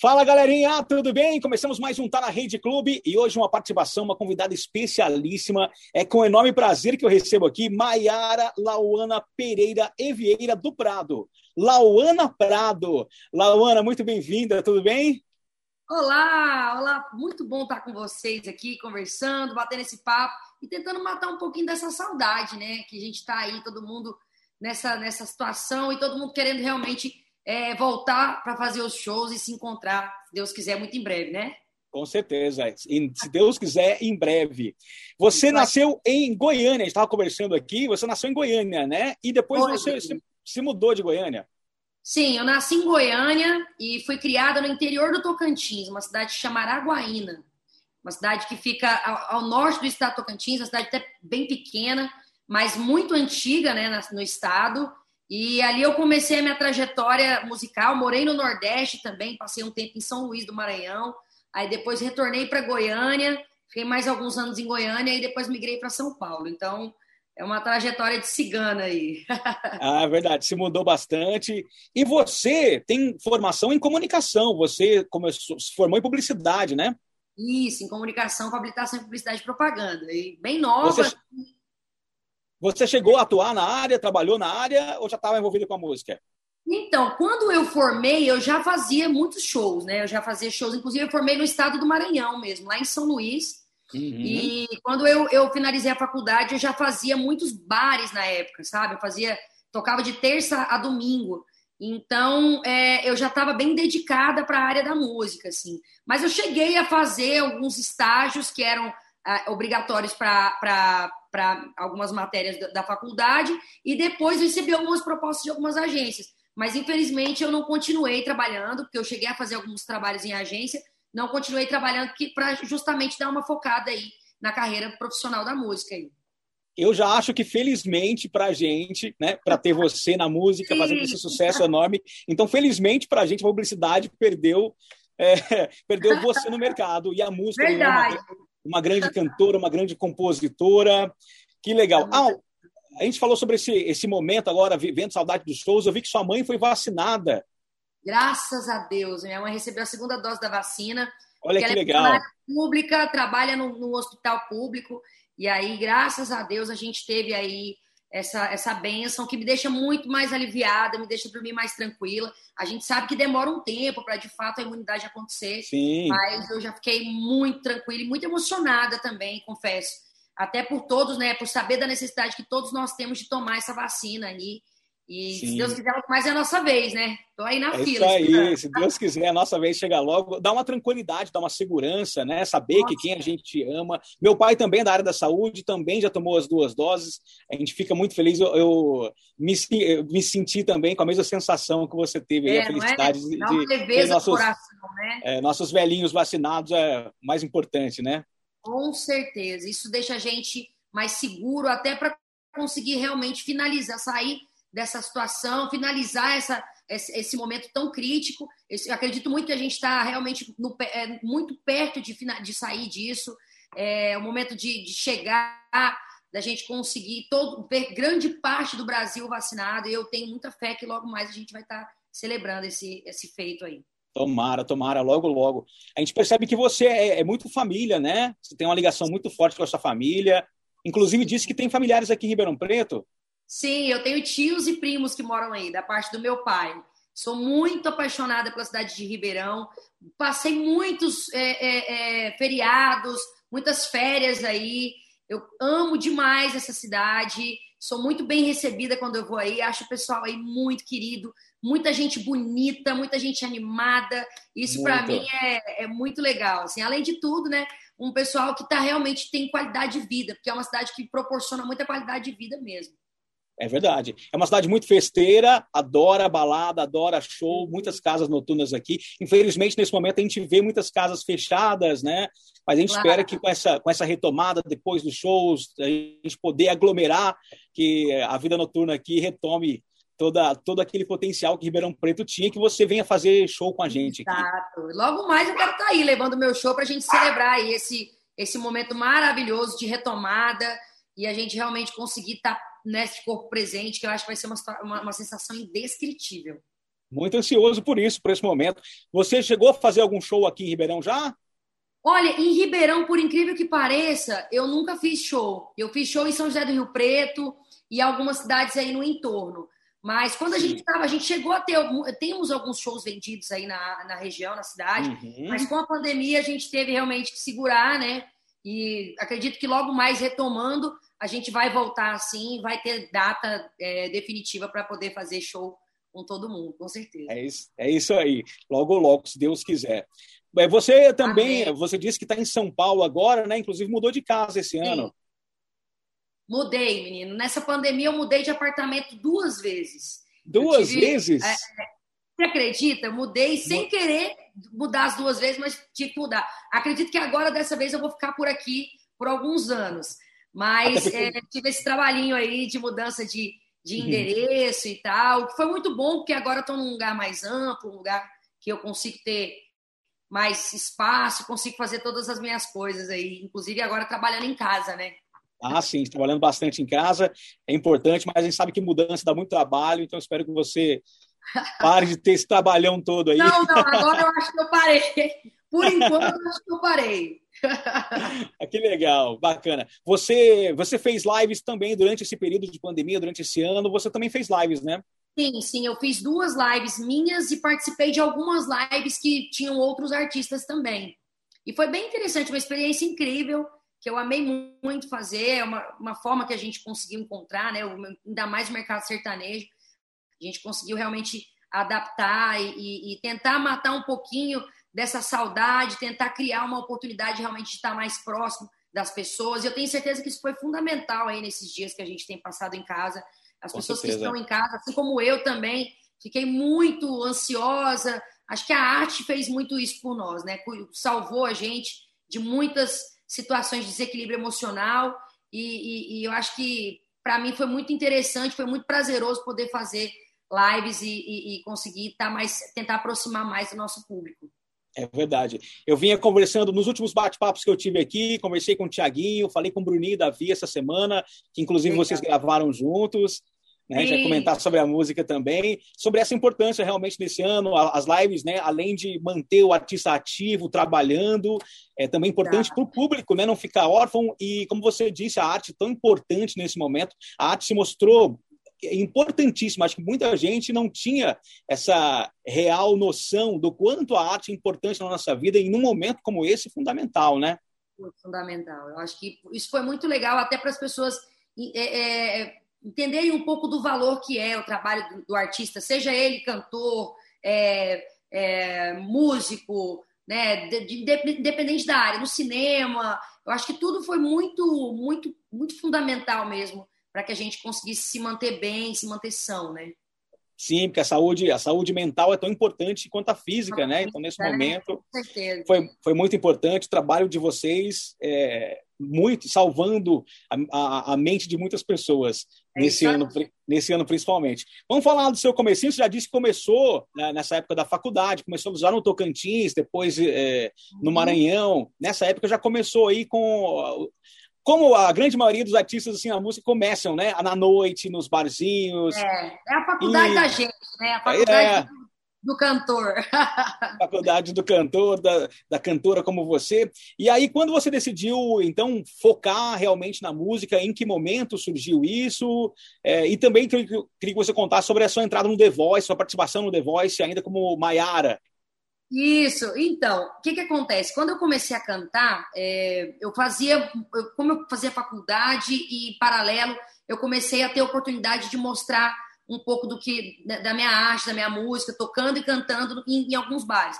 Fala galerinha, tudo bem? Começamos mais um Tá na Rede Clube e hoje uma participação, uma convidada especialíssima. É com enorme prazer que eu recebo aqui Maiara Lauana Pereira Evieira do Prado. Lauana Prado. Lauana, muito bem-vinda, tudo bem? Olá, olá, muito bom estar com vocês aqui, conversando, batendo esse papo e tentando matar um pouquinho dessa saudade, né? Que a gente está aí, todo mundo nessa, nessa situação e todo mundo querendo realmente é, voltar para fazer os shows e se encontrar, se Deus quiser, muito em breve, né? Com certeza, se Deus quiser, em breve. Você nasceu em Goiânia, a gente estava conversando aqui, você nasceu em Goiânia, né? E depois Foi. você se, se mudou de Goiânia. Sim, eu nasci em Goiânia e fui criada no interior do Tocantins, uma cidade chamada Araguaína. Uma cidade que fica ao, ao norte do estado do Tocantins, uma cidade até bem pequena, mas muito antiga né, no estado. E ali eu comecei a minha trajetória musical. Morei no Nordeste também, passei um tempo em São Luís do Maranhão. Aí depois retornei para Goiânia, fiquei mais alguns anos em Goiânia e depois migrei para São Paulo. Então, é uma trajetória de cigana aí. ah, verdade, se mudou bastante. E você tem formação em comunicação, você começou, se formou em publicidade, né? Isso, em comunicação, com habilitação em publicidade e propaganda. E bem nova. Você, você chegou a atuar na área, trabalhou na área ou já estava envolvido com a música? Então, quando eu formei, eu já fazia muitos shows, né? Eu já fazia shows, inclusive eu formei no estado do Maranhão mesmo, lá em São Luís. Uhum. E quando eu, eu finalizei a faculdade, eu já fazia muitos bares na época, sabe? Eu fazia, tocava de terça a domingo. Então, é, eu já estava bem dedicada para a área da música, assim. Mas eu cheguei a fazer alguns estágios que eram ah, obrigatórios para algumas matérias da, da faculdade e depois recebi algumas propostas de algumas agências. Mas, infelizmente, eu não continuei trabalhando, porque eu cheguei a fazer alguns trabalhos em agência, não continuei trabalhando para justamente dar uma focada aí na carreira profissional da música aí. Eu já acho que felizmente para a gente, né, para ter você na música Sim. fazendo esse sucesso enorme, então felizmente para a gente a publicidade perdeu é, perdeu você no mercado e a música é. Uma, uma, grande cantora, uma grande compositora, que legal. Ah, a gente falou sobre esse, esse momento agora, vivendo saudade dos shows. Eu vi que sua mãe foi vacinada Graças a Deus. Minha mãe recebeu a segunda dose da vacina. Olha que legal. Ela é pública, trabalha no, no, hospital público. E aí, graças a Deus, a gente teve aí essa, essa benção que me deixa muito mais aliviada, me deixa dormir mais tranquila. A gente sabe que demora um tempo para, de fato, a imunidade acontecer. Sim. Mas eu já fiquei muito tranquila e muito emocionada também, confesso. Até por todos, né? Por saber da necessidade que todos nós temos de tomar essa vacina aí. E Sim. se Deus quiser, mais é a nossa vez, né? Tô aí na é fila. Isso aí, se Deus quiser, a nossa vez chega logo. Dá uma tranquilidade, dá uma segurança, né? Saber nossa. que quem a gente ama. Meu pai também é da área da saúde, também já tomou as duas doses. A gente fica muito feliz. Eu, eu me, eu me senti também com a mesma sensação que você teve, é, a felicidade é? de, de ter nossos, coração, né? é, nossos velhinhos vacinados é mais importante, né? Com certeza. Isso deixa a gente mais seguro até para conseguir realmente finalizar, sair dessa situação, finalizar essa, esse, momento tão crítico. Eu acredito muito que a gente está realmente no, é, muito perto de, de sair disso. É o momento de, de chegar, da gente conseguir todo, grande parte do Brasil vacinado. E eu tenho muita fé que logo mais a gente vai estar tá celebrando esse, esse feito aí. Tomara, tomara, logo, logo. A gente percebe que você é, é, muito família, né? Você tem uma ligação muito forte com a sua família. Inclusive, disse que tem familiares aqui em Ribeirão Preto. Sim, eu tenho tios e primos que moram aí, da parte do meu pai. Sou muito apaixonada pela cidade de Ribeirão. Passei muitos é, é, é, feriados, muitas férias aí. Eu amo demais essa cidade. Sou muito bem recebida quando eu vou aí. Acho o pessoal aí muito querido, muita gente bonita, muita gente animada. Isso para mim é, é, muito legal. Assim, além de tudo, né? Um pessoal que tá realmente tem qualidade de vida, porque é uma cidade que proporciona muita qualidade de vida mesmo. É verdade. É uma cidade muito festeira, adora balada, adora show, muitas casas noturnas aqui. Infelizmente, nesse momento, a gente vê muitas casas fechadas, né? Mas a gente claro. espera que com essa, com essa retomada depois dos shows, a gente poder aglomerar, que a vida noturna aqui retome toda, todo aquele potencial que Ribeirão Preto tinha, que você venha fazer show com a gente aqui. Exato. Logo mais eu quero estar aí, levando meu show para a gente celebrar aí esse, esse momento maravilhoso de retomada e a gente realmente conseguir estar nesse corpo presente, que eu acho que vai ser uma, uma, uma sensação indescritível. Muito ansioso por isso, por esse momento. Você chegou a fazer algum show aqui em Ribeirão já? Olha, em Ribeirão, por incrível que pareça, eu nunca fiz show. Eu fiz show em São José do Rio Preto e algumas cidades aí no entorno. Mas quando a gente estava, a gente chegou a ter, temos alguns shows vendidos aí na, na região, na cidade, uhum. mas com a pandemia a gente teve realmente que segurar, né? E acredito que logo mais retomando, a gente vai voltar assim, vai ter data é, definitiva para poder fazer show com todo mundo, com certeza. É isso, é isso aí. Logo, logo, se Deus quiser. Você também, Amém. você disse que está em São Paulo agora, né? Inclusive mudou de casa esse Sim. ano. Mudei, menino. Nessa pandemia eu mudei de apartamento duas vezes. Duas tive, vezes? É, você acredita? Eu mudei sem querer mudar as duas vezes, mas tive que mudar. Acredito que agora, dessa vez, eu vou ficar por aqui por alguns anos. Mas porque... é, tive esse trabalhinho aí de mudança de, de uhum. endereço uhum. e tal, que foi muito bom, porque agora estou num lugar mais amplo, um lugar que eu consigo ter mais espaço, consigo fazer todas as minhas coisas aí, inclusive agora trabalhando em casa, né? Ah, sim, trabalhando bastante em casa é importante, mas a gente sabe que mudança dá muito trabalho, então espero que você pare de ter esse trabalhão todo aí. Não, não, agora eu acho que eu parei. Por enquanto, eu acho que eu parei. que legal, bacana. Você, você fez lives também durante esse período de pandemia, durante esse ano, você também fez lives, né? Sim, sim, eu fiz duas lives minhas e participei de algumas lives que tinham outros artistas também. E foi bem interessante, uma experiência incrível que eu amei muito fazer, é uma, uma forma que a gente conseguiu encontrar, né? ainda mais o mercado sertanejo, a gente conseguiu realmente adaptar e, e, e, tentar matar um pouquinho dessa saudade, tentar criar uma oportunidade realmente de estar mais próximo das pessoas. E eu tenho certeza que isso foi fundamental aí nesses dias que a gente tem passado em casa. As Com pessoas certeza. que estão em casa, assim como eu também, fiquei muito ansiosa. Acho que a arte fez muito isso por nós, né? Salvou a gente de muitas situações de desequilíbrio emocional. E, e, e eu acho que, para mim, foi muito interessante, foi muito prazeroso poder fazer lives e, e conseguir tá mais, tentar aproximar mais do nosso público. É verdade. Eu vinha conversando nos últimos bate-papos que eu tive aqui, conversei com o Tiaguinho, falei com o Bruninho e Davi essa semana, que inclusive Legal. vocês gravaram juntos né? Já comentar sobre a música também, sobre essa importância realmente nesse ano, as lives, né? Além de manter o artista ativo, trabalhando, é também importante tá. para o público, né? Não ficar órfão e, como você disse, a arte tão importante nesse momento, a arte se mostrou importantíssima. Acho que muita gente não tinha essa real noção do quanto a arte é importante na nossa vida e num momento como esse fundamental, né? Fundamental. Eu acho que isso foi muito legal até para as pessoas é, é, entenderem um pouco do valor que é o trabalho do, do artista, seja ele cantor, é, é, músico, né, de, de, independente da área, no cinema. Eu acho que tudo foi muito, muito, muito fundamental mesmo para que a gente conseguisse se manter bem, se manter são, né? Sim, porque a saúde, a saúde mental é tão importante quanto a física, né? Então, nesse é, momento, foi, foi muito importante o trabalho de vocês, é, muito salvando a, a, a, mente de muitas pessoas é nesse ano, nesse ano principalmente. Vamos falar do seu comecinho. Você já disse que começou né, nessa época da faculdade, começou já no Tocantins, depois é, no uhum. Maranhão. Nessa época já começou aí com como a grande maioria dos artistas assim, a música começam, né? Na noite, nos barzinhos. É, é a faculdade e... da gente, né? A faculdade é do cantor. Faculdade do cantor, da, da cantora como você. E aí, quando você decidiu, então, focar realmente na música, em que momento surgiu isso? É, e também queria, queria que você contasse sobre a sua entrada no The Voice, sua participação no The Voice, ainda como Maiara. Isso, então, o que, que acontece? Quando eu comecei a cantar, é, eu fazia, eu, como eu fazia faculdade e paralelo, eu comecei a ter oportunidade de mostrar um pouco do que da minha arte, da minha música, tocando e cantando em, em alguns bares.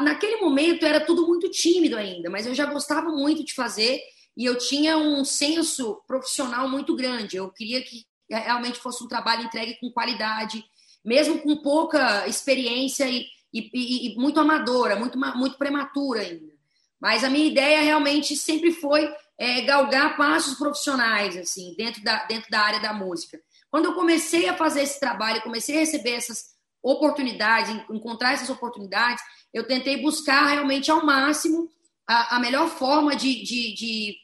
Naquele momento era tudo muito tímido ainda, mas eu já gostava muito de fazer e eu tinha um senso profissional muito grande. Eu queria que realmente fosse um trabalho entregue com qualidade, mesmo com pouca experiência e, e, e muito amadora, muito, muito prematura ainda. Mas a minha ideia realmente sempre foi é, galgar passos profissionais, assim, dentro da, dentro da área da música. Quando eu comecei a fazer esse trabalho, comecei a receber essas oportunidades, encontrar essas oportunidades, eu tentei buscar realmente ao máximo a, a melhor forma de, de, de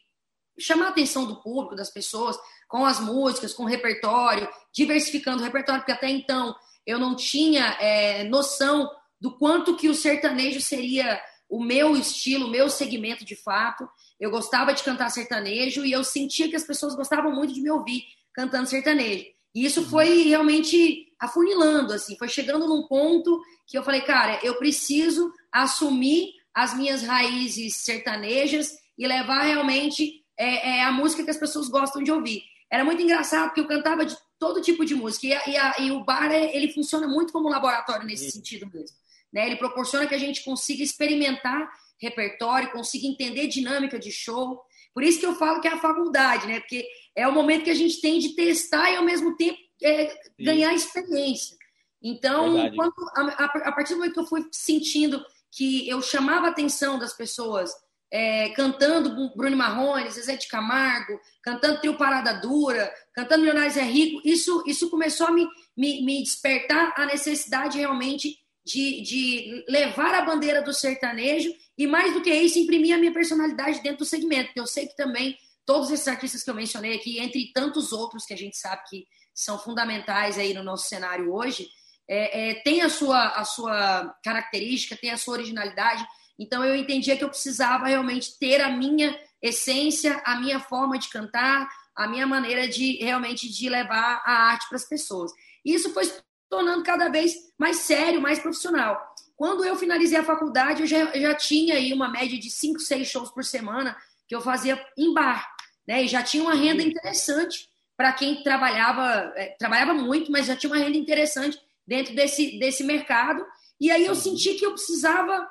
chamar a atenção do público, das pessoas, com as músicas, com o repertório, diversificando o repertório, porque até então eu não tinha é, noção do quanto que o sertanejo seria o meu estilo, o meu segmento de fato. Eu gostava de cantar sertanejo e eu sentia que as pessoas gostavam muito de me ouvir cantando sertanejo. E isso foi realmente afunilando, assim, foi chegando num ponto que eu falei, cara, eu preciso assumir as minhas raízes sertanejas e levar realmente é, é, a música que as pessoas gostam de ouvir. Era muito engraçado porque eu cantava de todo tipo de música e, a, e, a, e o bar ele funciona muito como laboratório nesse sentido mesmo. Né? Ele proporciona que a gente consiga experimentar repertório, consiga entender dinâmica de show. Por isso que eu falo que é a faculdade, né? Porque é o momento que a gente tem de testar e ao mesmo tempo é, ganhar experiência. Então, quando, a, a, partir do momento que eu fui sentindo que eu chamava a atenção das pessoas é, cantando Bruno Marrone, Zezé de Camargo, cantando Trio Parada Dura, cantando Milionários é Rico, isso, isso começou a me, me, me despertar a necessidade realmente de, de levar a bandeira do sertanejo e, mais do que isso, imprimir a minha personalidade dentro do segmento. Eu sei que também todos esses artistas que eu mencionei aqui, entre tantos outros que a gente sabe que são fundamentais aí no nosso cenário hoje, é, é, tem a sua, a sua característica, tem a sua originalidade. Então eu entendia que eu precisava realmente ter a minha essência, a minha forma de cantar, a minha maneira de realmente de levar a arte para as pessoas. Isso foi tornando cada vez mais sério, mais profissional. Quando eu finalizei a faculdade, eu já, eu já tinha aí uma média de 5, 6 shows por semana que eu fazia em bar, né? E já tinha uma renda interessante para quem trabalhava, é, trabalhava muito, mas já tinha uma renda interessante dentro desse, desse mercado. E aí eu senti que eu precisava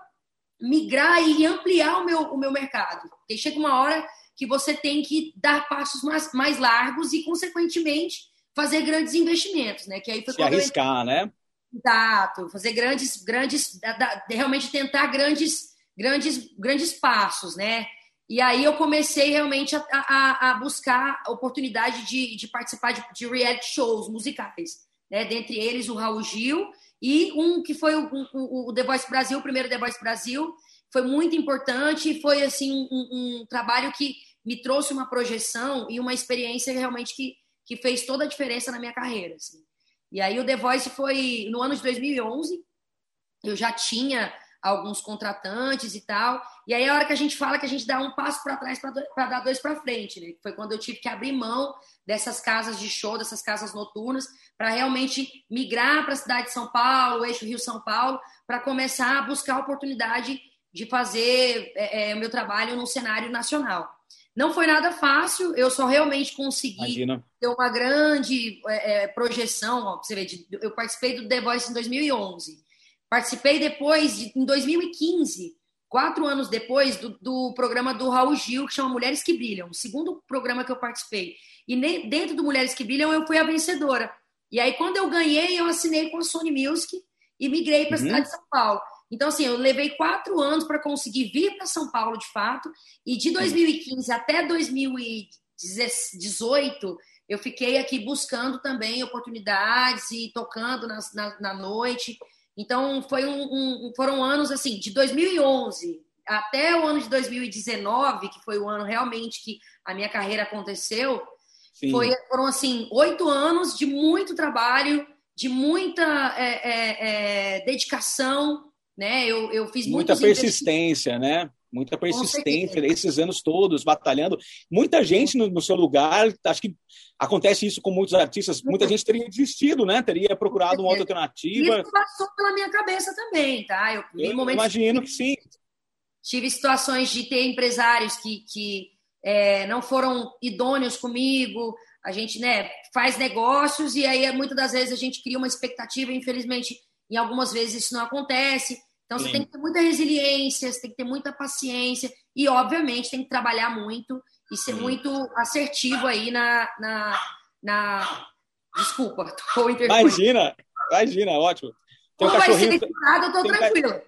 migrar e ampliar o meu, o meu mercado. Porque chega uma hora que você tem que dar passos mais, mais largos e, consequentemente, fazer grandes investimentos, né? Que aí foi Se arriscar, eu... né? Exato, fazer grandes, grandes, realmente tentar grandes, grandes, grandes passos, né? E aí eu comecei realmente a, a, a buscar a oportunidade de, de participar de, de, reality shows musicais, né? Dentre eles o Raul Gil e um que foi o, o, o, The Voice Brasil, o primeiro The Voice Brasil, foi muito importante, foi assim um, um trabalho que me trouxe uma projeção e uma experiência realmente que, que fez toda a diferença na minha carreira. Assim. E aí o The Voice foi no ano de 2011, eu já tinha alguns contratantes e tal. E aí é a hora que a gente fala que a gente dá um passo para trás para dar dois para frente, né? Foi quando eu tive que abrir mão dessas casas de show, dessas casas noturnas, para realmente migrar para a cidade de São Paulo, eixo Rio-São Paulo, para começar a buscar a oportunidade de fazer é, é, meu trabalho no cenário nacional. Não foi nada fácil, eu só realmente consegui Imagina. ter uma grande é, é projeção. Ó, você ver, eu participei do The Voice em 2011. Participei depois, de, em 2015, quatro anos depois, do, do, programa do Raul Gil, que chama Mulheres que Brilham, o segundo programa que eu participei. E ne, dentro do Mulheres que Brilham, eu fui a vencedora. E aí, quando eu ganhei, eu assinei com a Sony Music e migrei para a uhum. cidade de São Paulo. Então, assim, eu levei quatro anos para conseguir vir para São Paulo, de fato, e de 2015 até 2018, eu fiquei aqui buscando também oportunidades e tocando na, na, na noite. Então, foi um, um, foram anos assim, de 2011 até o ano de 2019, que foi o ano realmente que a minha carreira aconteceu, foi, foram assim, oito anos de muito trabalho, de muita é, é, é, dedicação, né? Eu, eu fiz muita persistência, né? muita persistência esses anos todos batalhando. Muita gente no, no, seu lugar, acho que acontece isso com muitos artistas, muita gente teria desistido, né? Teria procurado uma outra alternativa. Isso passou pela minha cabeça também, tá? Eu, eu imagino que, que sim. Tive situações de ter empresários que, que é, não foram idôneos comigo. A gente, né, faz negócios e aí muitas das vezes a gente cria uma expectativa, infelizmente, em algumas vezes isso não acontece. Então, Sim. você tem que ter muita resiliência, você tem que ter muita paciência e, obviamente, tem que trabalhar muito e ser Sim. muito assertivo aí na. na, na... Desculpa, tô Imagina, imagina, ótimo. Tem um vai ser edificado, eu tô tranquilo.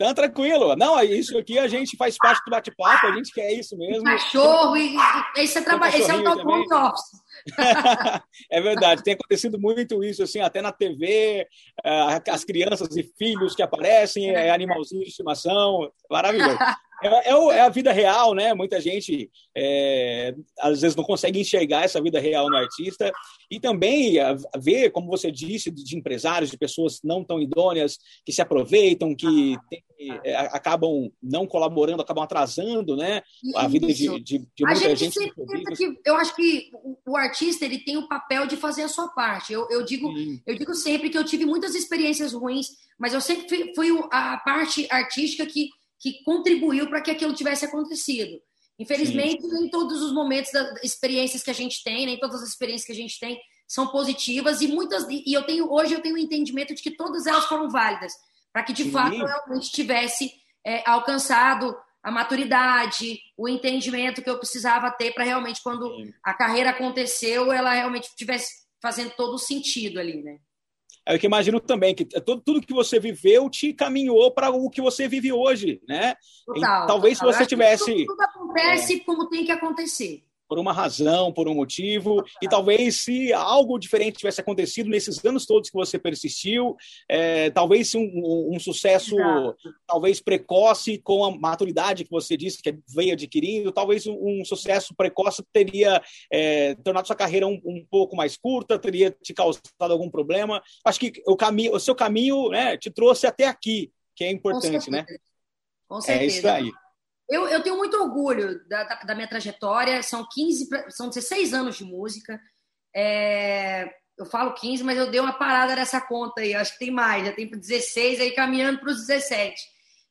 Tá tranquilo. Não, é isso aqui a gente faz parte do bate-papo, a gente quer isso mesmo. Cachorro, e, e esse, é trabalho, esse é o tal home office. é verdade, tem acontecido muito isso, assim, até na TV, eh, as crianças e filhos que aparecem, é animalzinho de estimação, maravilhoso. É, é, é, a vida real, né? Muita gente é, às vezes não consegue enxergar essa vida real no artista e também ver, como você disse, de empresários, de pessoas não tão idôneas que se aproveitam, que tem, é, acabam não colaborando, acabam atrasando, né? A vida de, de, de muita a gente. gente que, eu acho que o, artista ele tem o papel de fazer a sua parte. Eu, eu digo, eu digo sempre que eu tive muitas experiências ruins, mas eu sempre fui, fui a parte artística que que contribuiu para que aquilo tivesse acontecido. Infelizmente, Sim. nem todos os momentos das experiências que a gente tem, nem todas as experiências que a gente tem são positivas e muitas e eu tenho hoje eu tenho o um entendimento de que todas elas foram válidas para que de Sim. fato eu realmente tivesse é, alcançado a maturidade, o entendimento que eu precisava ter para realmente quando Sim. a carreira aconteceu, ela realmente tivesse fazendo todo o sentido ali, né? É eu que imagino também que tudo, tudo que você viveu te caminhou para o que você vive hoje, né? Total, e, talvez total. se você tivesse. Tudo, tudo acontece é, como tem que acontecer por uma razão, por um motivo, e talvez se algo diferente tivesse acontecido nesses anos todos que você persistiu, é, talvez se um, um, um sucesso, talvez precoce, com a maturidade que você disse que veio adquirindo, talvez um, um sucesso precoce teria é, tornado sua carreira um, pouco mais curta, teria te causado algum problema. Acho que o caminho, o seu caminho, né, te trouxe até aqui, que é importante, né? Com certeza. É isso aí. Eu, eu tenho muito orgulho da, da, da, minha trajetória. São 15, são 16 anos de música. É, eu falo 15, mas eu dei uma parada nessa conta aí. Acho que tem mais, já tem para 16, aí caminhando para os 17.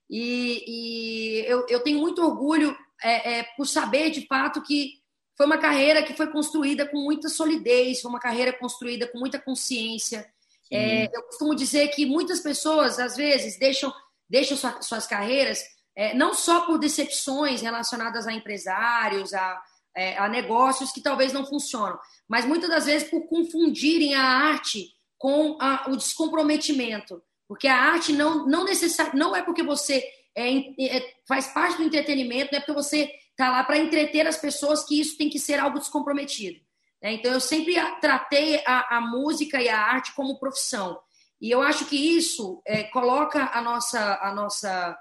E, e eu, eu, tenho muito orgulho é, é, por saber de fato que foi uma carreira que foi construída com muita solidez, foi uma carreira construída com muita consciência. É, eu costumo dizer que muitas pessoas, às vezes, deixam, deixam sua, suas carreiras é, não só por decepções relacionadas a empresários, a, é, a negócios que talvez não funcionam, mas muitas das vezes por confundirem a arte com a, o descomprometimento. Porque a arte não, não, necessari, não é porque você é, é, faz parte do entretenimento, não é porque você está lá para entreter as pessoas que isso tem que ser algo descomprometido. Né? Então, eu sempre tratei a, a, música e a arte como profissão. E eu acho que isso é, coloca a nossa, a nossa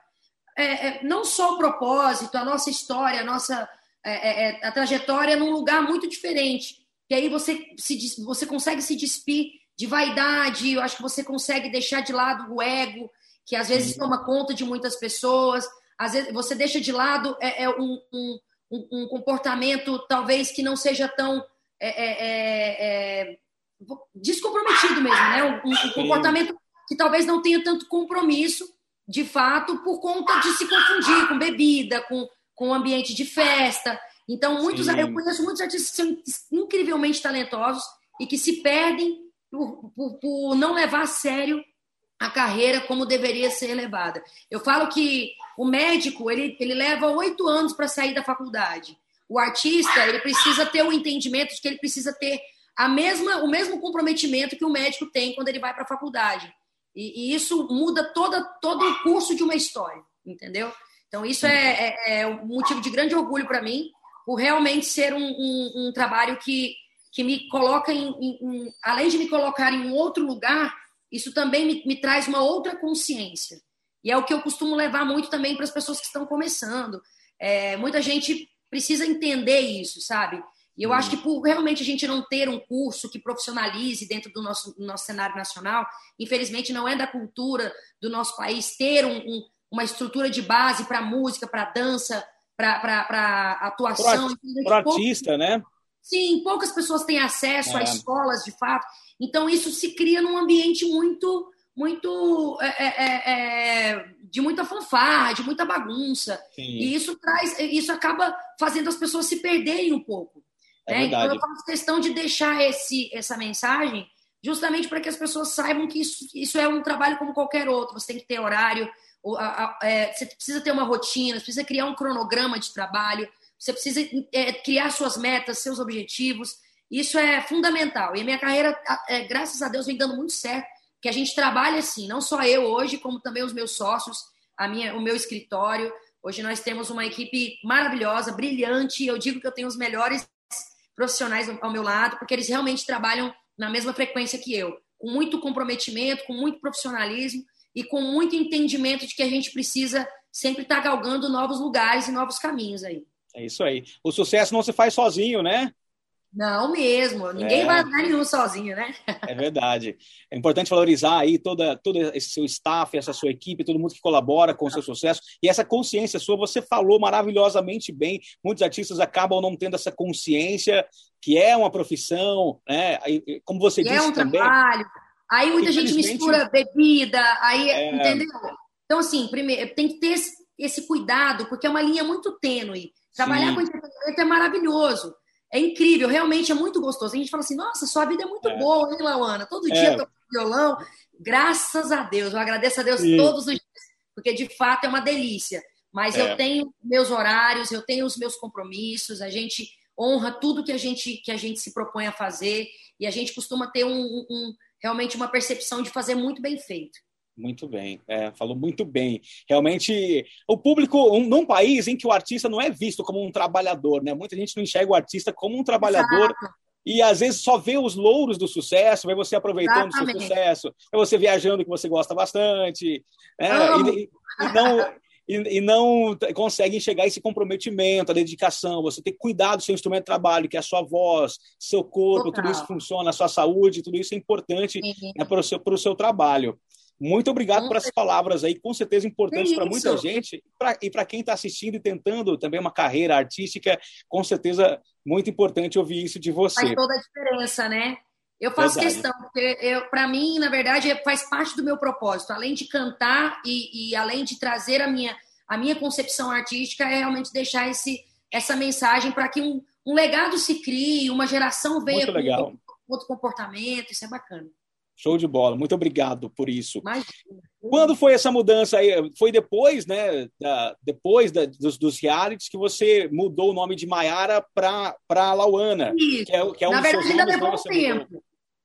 é, é, não só o propósito, a nossa história, a nossa é, é, é, a trajetória num lugar muito diferente. E aí você, se, você consegue se despir de vaidade, eu acho que você consegue deixar de lado o ego, que às vezes Sim. toma conta de muitas pessoas, às vezes você deixa de lado é, é um, um, um, comportamento talvez que não seja tão descomprometido mesmo, né? Um, um comportamento que talvez não tenha tanto compromisso de fato, por conta de se confundir com bebida, com, com ambiente de festa. Então, muitos, eu conheço muitos artistas que são incrivelmente talentosos e que se perdem por, por, por não levar a sério a carreira como deveria ser levada. Eu falo que o médico ele, ele leva oito anos para sair da faculdade. O artista ele precisa ter o entendimento de que ele precisa ter a mesma, o mesmo comprometimento que o médico tem quando ele vai para a faculdade. E, e, isso muda toda, todo o curso de uma história, entendeu? Então, isso é, é, é um motivo de grande orgulho para mim, por realmente ser um, um, um, trabalho que, que me coloca em, em, em, Além de me colocar em um outro lugar, isso também me, me traz uma outra consciência. E é o que eu costumo levar muito também para as pessoas que estão começando. É, muita gente precisa entender isso, sabe? E eu acho que por realmente a gente não ter um curso que profissionalize dentro do nosso, do nosso cenário nacional, infelizmente não é da cultura do nosso país ter um, um, uma estrutura de base para música, para dança, para atuação. Para artista, né? Sim, poucas pessoas têm acesso é. a escolas de fato. Então isso se cria num ambiente muito, muito é, é, é, é de muita fanfarra, de muita bagunça. Sim. E isso traz, isso acaba fazendo as pessoas se perderem um pouco. É né? Então eu faço questão de deixar esse, essa mensagem justamente para que as pessoas saibam que isso, isso é um trabalho como qualquer outro. Você tem que ter horário, é, você precisa ter uma rotina, você precisa criar um cronograma de trabalho, você precisa é, criar suas metas, seus objetivos. Isso é fundamental. E a minha carreira, é, graças a Deus, vem dando muito certo, que a gente trabalha assim, não só eu hoje, como também os meus sócios, a minha, o meu escritório. Hoje nós temos uma equipe maravilhosa, brilhante. Eu digo que eu tenho os melhores profissionais ao meu lado, porque eles realmente trabalham na mesma frequência que eu, com muito comprometimento, com muito profissionalismo e com muito entendimento de que a gente precisa sempre estar tá galgando novos lugares e novos caminhos aí. É isso aí. O sucesso não se faz sozinho, né? Não mesmo, ninguém é. vai andar nenhum sozinho, né? É verdade. É importante valorizar aí toda, todo esse seu staff, essa sua equipe, todo mundo que colabora com o seu sucesso. E essa consciência sua, você falou maravilhosamente bem. Muitos artistas acabam não tendo essa consciência que é uma profissão, né? Como você que disse é um também. Trabalho. Aí muita gente mistura bebida, aí, é... entendeu? Então, assim, primeiro, tem que ter esse, esse cuidado, porque é uma linha muito tênue. Trabalhar Sim. com entretenimento é maravilhoso. É incrível, realmente é muito gostoso. A gente fala assim, nossa, sua vida é muito é. boa, hein, Lauana? Todo dia é. toco violão. Graças a Deus, eu agradeço a Deus Sim. todos os dias, porque de fato é uma delícia. Mas é. eu tenho meus horários, eu tenho os meus compromissos, a gente honra tudo que a gente, que a gente se propõe a fazer e a gente costuma ter um, um realmente uma percepção de fazer muito bem feito. Muito bem, é, falou muito bem. Realmente, o público, um, num país em que o artista não é visto como um trabalhador, né? Muita gente não enxerga o artista como um trabalhador Exato. e às vezes só vê os louros do sucesso, vê você aproveitando o seu sucesso, vê você viajando que você gosta bastante, né? e, e, não e, e, não consegue enxergar esse comprometimento, a dedicação. Você tem que cuidar do seu instrumento de trabalho, que é a sua voz, seu corpo, Total. tudo isso funciona, a sua saúde, tudo isso é importante uhum. né, para, o seu, para o seu trabalho. Muito obrigado por essas palavras aí, com certeza importantes para muita gente pra, e para quem está assistindo e tentando também uma carreira artística, com certeza muito importante ouvir isso de você. Faz toda a diferença, né? Eu faço verdade. questão, porque para mim, na verdade, faz parte do meu propósito. Além de cantar e, e, além de trazer a minha, a minha concepção artística, é realmente deixar esse, essa mensagem para que um, um, legado se crie, uma geração venha com outro comportamento. Isso é bacana. Show de bola. Muito obrigado por isso. Quando foi essa mudança aí? Foi depois, né? Da, depois da, dos, dos realities que você mudou o nome de Maiara para Lauana. Isso. Que é, que é um Na verdade, ainda levou um tempo. Mudou.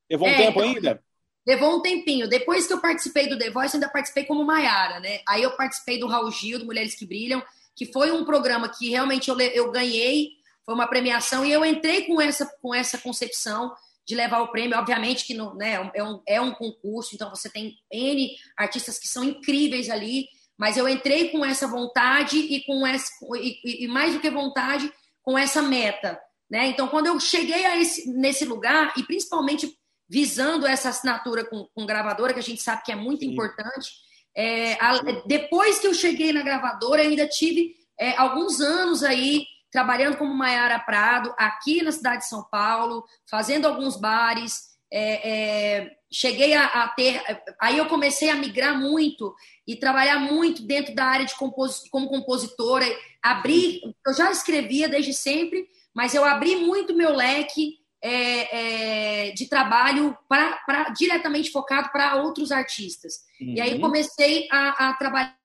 Levou um é, tempo ainda? Levou um tempinho. Depois que eu participei do The Voice, ainda participei como Maiara, né? Aí eu participei do Raul Gil, do Mulheres que Brilham, que foi um programa que realmente eu, eu ganhei, foi uma premiação, e eu entrei com essa, com essa concepção de levar o prêmio. Obviamente que não, né, é, um, é um concurso, então você tem N artistas que são incríveis ali, mas eu entrei com essa vontade e com essa, e, e mais do que vontade, com essa meta. Né? Então, quando eu cheguei a esse, nesse lugar, e principalmente visando essa assinatura com, com gravadora, que a gente sabe que é muito Sim. importante, é, a, depois que eu cheguei na gravadora, ainda tive é, alguns anos aí trabalhando como Maiara Prado, aqui na cidade de São Paulo, fazendo alguns bares. É, é, cheguei a, a, ter. Aí eu comecei a migrar muito e trabalhar muito dentro da área de compos, como compositora. Abri, eu já escrevia desde sempre, mas eu abri muito meu leque é, é de trabalho para diretamente focado para outros artistas. Uhum. E aí uhum. comecei a, a trabalhar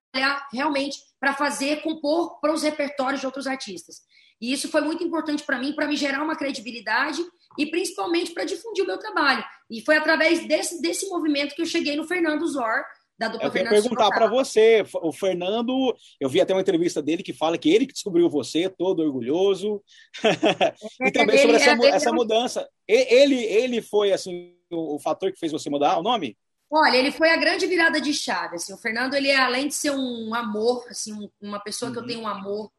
realmente para fazer, compor para os repertórios de outros artistas. E isso foi muito importante para mim, para me gerar uma credibilidade e principalmente para difundir o meu trabalho. E foi através desse, desse movimento que eu cheguei no Fernando Zor, da dupla eu queria perguntar para você, o Fernando, eu vi até uma entrevista dele que fala que ele que descobriu você, todo orgulhoso. e também sobre essa, essa mudança. Ele, ele foi assim o, o fator que fez você mudar o nome? Olha, ele foi a grande virada de chave. Assim, o Fernando, ele é além de ser um amor, assim, uma pessoa uhum. que eu uhum. tenho um amor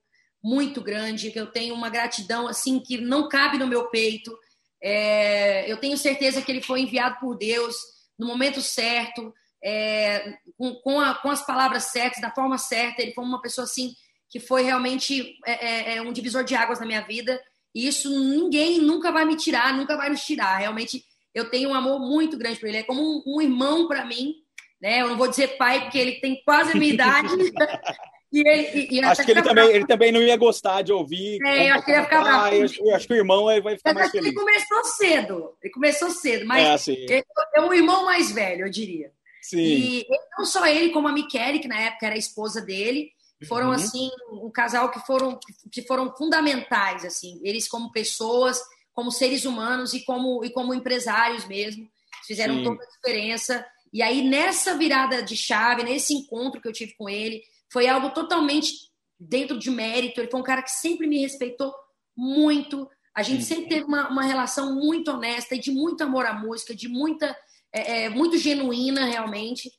muito grande, que eu tenho uma gratidão assim que não cabe no meu peito. É, eu tenho certeza que ele foi enviado por Deus no momento certo, é, com, com, a, com, as palavras certas, da forma certa. Ele foi uma pessoa assim que foi realmente é, é, é um divisor de águas na minha vida. E isso ninguém nunca vai me tirar, nunca vai nos tirar. Realmente eu tenho um amor muito grande por ele. É como um, um irmão para mim. Né? Eu não vou dizer pai, porque ele tem quase a minha idade. E ele, e, e acho que ele também, ele também não ia gostar de ouvir. É, eu acho que ele ia ficar bravo. Eu, acho que o irmão vai ficar mais feliz. Ele começou cedo. Ele começou cedo, mas é, assim. ele, é um irmão mais velho, eu diria. Sim. E não só ele, como a Michele, que na época era a esposa dele, foram uhum. assim um casal que foram que foram fundamentais assim. Eles como pessoas, como seres humanos e como e como empresários mesmo, fizeram Sim. toda a diferença. E aí nessa virada de chave, nesse encontro que eu tive com ele, foi algo totalmente dentro de mérito. Ele foi um cara que sempre me respeitou muito. A gente sempre teve uma, uma relação muito honesta e de muito amor à música, de muita, é, é, muito genuína realmente.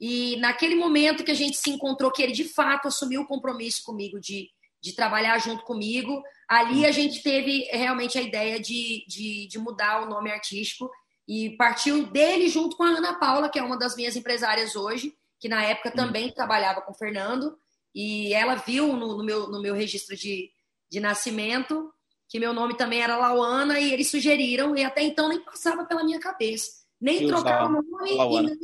E naquele momento que a gente se encontrou, que ele de fato assumiu o compromisso comigo de, de trabalhar junto comigo, ali a gente teve realmente a ideia de, de, de mudar o nome artístico e partiu dele junto com a Ana Paula, que é uma das minhas empresárias hoje, que na época também trabalhava com o Fernando, e ela viu no, no, meu, no meu registro de, de nascimento que meu nome também era Lauana, e eles sugeriram, e até então nem passava pela minha cabeça, nem trocar o nome e nem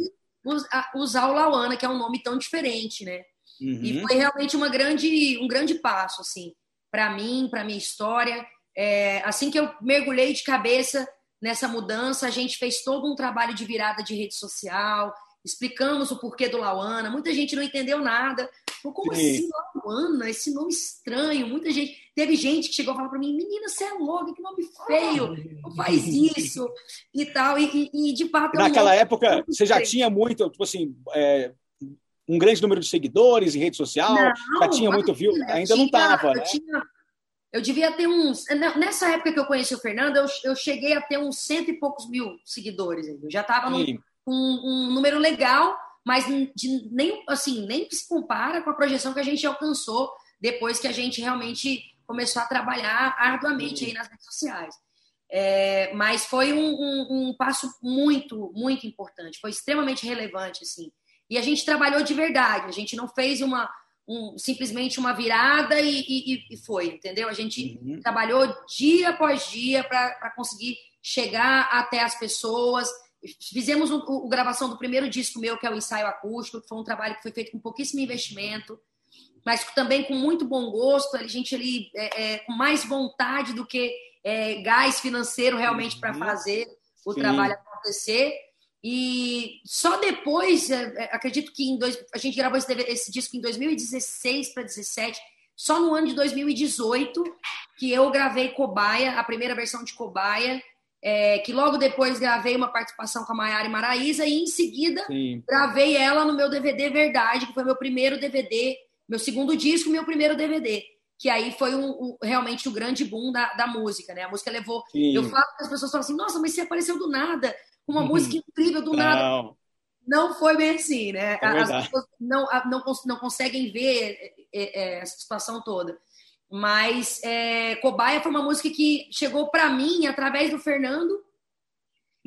usar o Lauana, que é um nome tão diferente, né? Uhum. E foi realmente uma grande, um grande passo, assim, para mim, para minha história. É, assim que eu mergulhei de cabeça nessa mudança, a gente fez todo um trabalho de virada de rede social, explicamos o porquê do Lauana. Muita gente não entendeu nada. Como Sim. assim, Lauana? Esse nome estranho. Muita gente. Teve gente que chegou a falar para mim: menina, você é louca, que nome feio, não faz isso e tal. E, e, e de fato. Naquela época, você já tinha muito, tipo assim. É, um grande número de seguidores em rede social, não, já tinha muito view, ainda tinha, não estava, né? Tinha, eu devia ter uns. Nessa época que eu conheci o Fernando, eu, eu cheguei a ter uns cento e poucos mil seguidores. Eu já estava no, um, um número legal, mas de, nem assim nem se compara com a projeção que a gente alcançou depois que a gente realmente começou a trabalhar arduamente aí nas redes sociais. É, mas foi um, um, um, passo muito, muito importante, foi extremamente relevante, assim. E a gente trabalhou de verdade, a gente não fez uma, um, simplesmente uma virada e, e, e, foi, entendeu? A gente uhum. trabalhou dia após dia para conseguir chegar até as pessoas, Fizemos o, o, gravação do primeiro disco meu, que é o Ensaio Acústico, que foi um trabalho que foi feito com pouquíssimo investimento, mas também com muito bom gosto, a gente ali é, é, com mais vontade do que é, gás financeiro realmente para uhum. fazer o Sim. trabalho acontecer. E só depois, é, é, acredito que em dois, a gente gravou esse, esse disco em 2016 para 2017, só no ano de 2018 que eu gravei Cobaia, a primeira versão de Cobaia, é, que logo depois gravei uma participação com a Maiara e Maraísa, e em seguida Sim. gravei ela no meu DVD Verdade, que foi meu primeiro DVD, meu segundo disco, meu primeiro DVD. Que aí foi um, um, realmente o grande boom da, da música, né? A música levou. Sim. Eu falo que as pessoas falam assim, nossa, mas você apareceu do nada, com uma uhum. música incrível do não. nada. Não foi bem assim, né? É as pessoas não, não, não conseguem ver é, é, essa situação toda. Mas é, Cobaia foi uma música que chegou para mim através do Fernando uhum.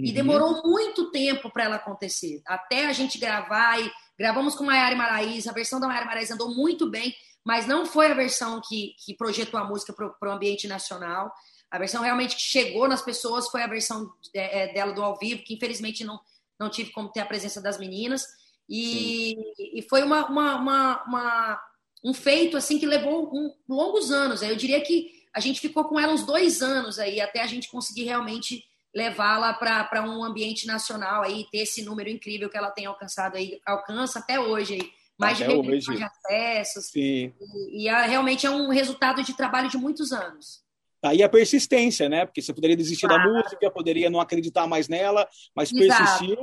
e demorou muito tempo para ela acontecer. Até a gente gravar e gravamos com Maiara e Maraísa, a versão da Maiara e andou muito bem, mas não foi a versão que, que projetou a música para o ambiente nacional. A versão realmente que chegou nas pessoas foi a versão é, é, dela do ao vivo, que infelizmente não, não tive como ter a presença das meninas. E, e foi uma, uma, uma, uma um feito assim que levou um, longos anos. Eu diria que a gente ficou com ela uns dois anos aí até a gente conseguir realmente levá-la para um ambiente nacional aí ter esse número incrível que ela tem alcançado aí alcança até hoje aí mais até de milhões de acessos Sim. e, e é, realmente é um resultado de trabalho de muitos anos Aí a persistência, né? Porque você poderia desistir da música, poderia não acreditar mais nela, mas persistir.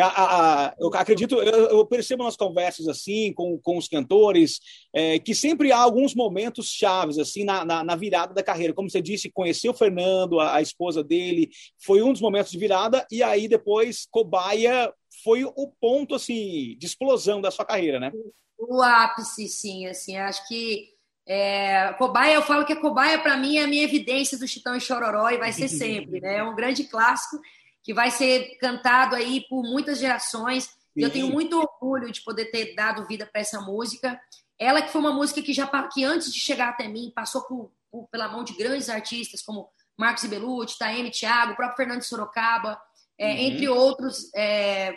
A, a, a, eu acredito, eu, eu, percebo nas conversas assim com, com os cantores é, que sempre há alguns momentos chaves assim na, na, na, virada da carreira. Como você disse, conheceu o Fernando, a, esposa dele, foi um dos momentos de virada e aí depois Cobaia foi o ponto assim de explosão da sua carreira, né? O ápice, sim, assim, acho que é, cobaia, eu falo que a cobaia para mim é a minha evidência do Chitão e Chororó e vai ser sempre, né? É um grande clássico que vai ser cantado aí por muitas gerações. E eu tenho muito orgulho de poder ter dado vida para essa música. Ela que foi uma música que já que antes de chegar até mim passou por, por, pela mão de grandes artistas como Marcos Belucci, Taeme Thiago, o próprio Fernando Sorocaba, é, uhum. entre outros, é,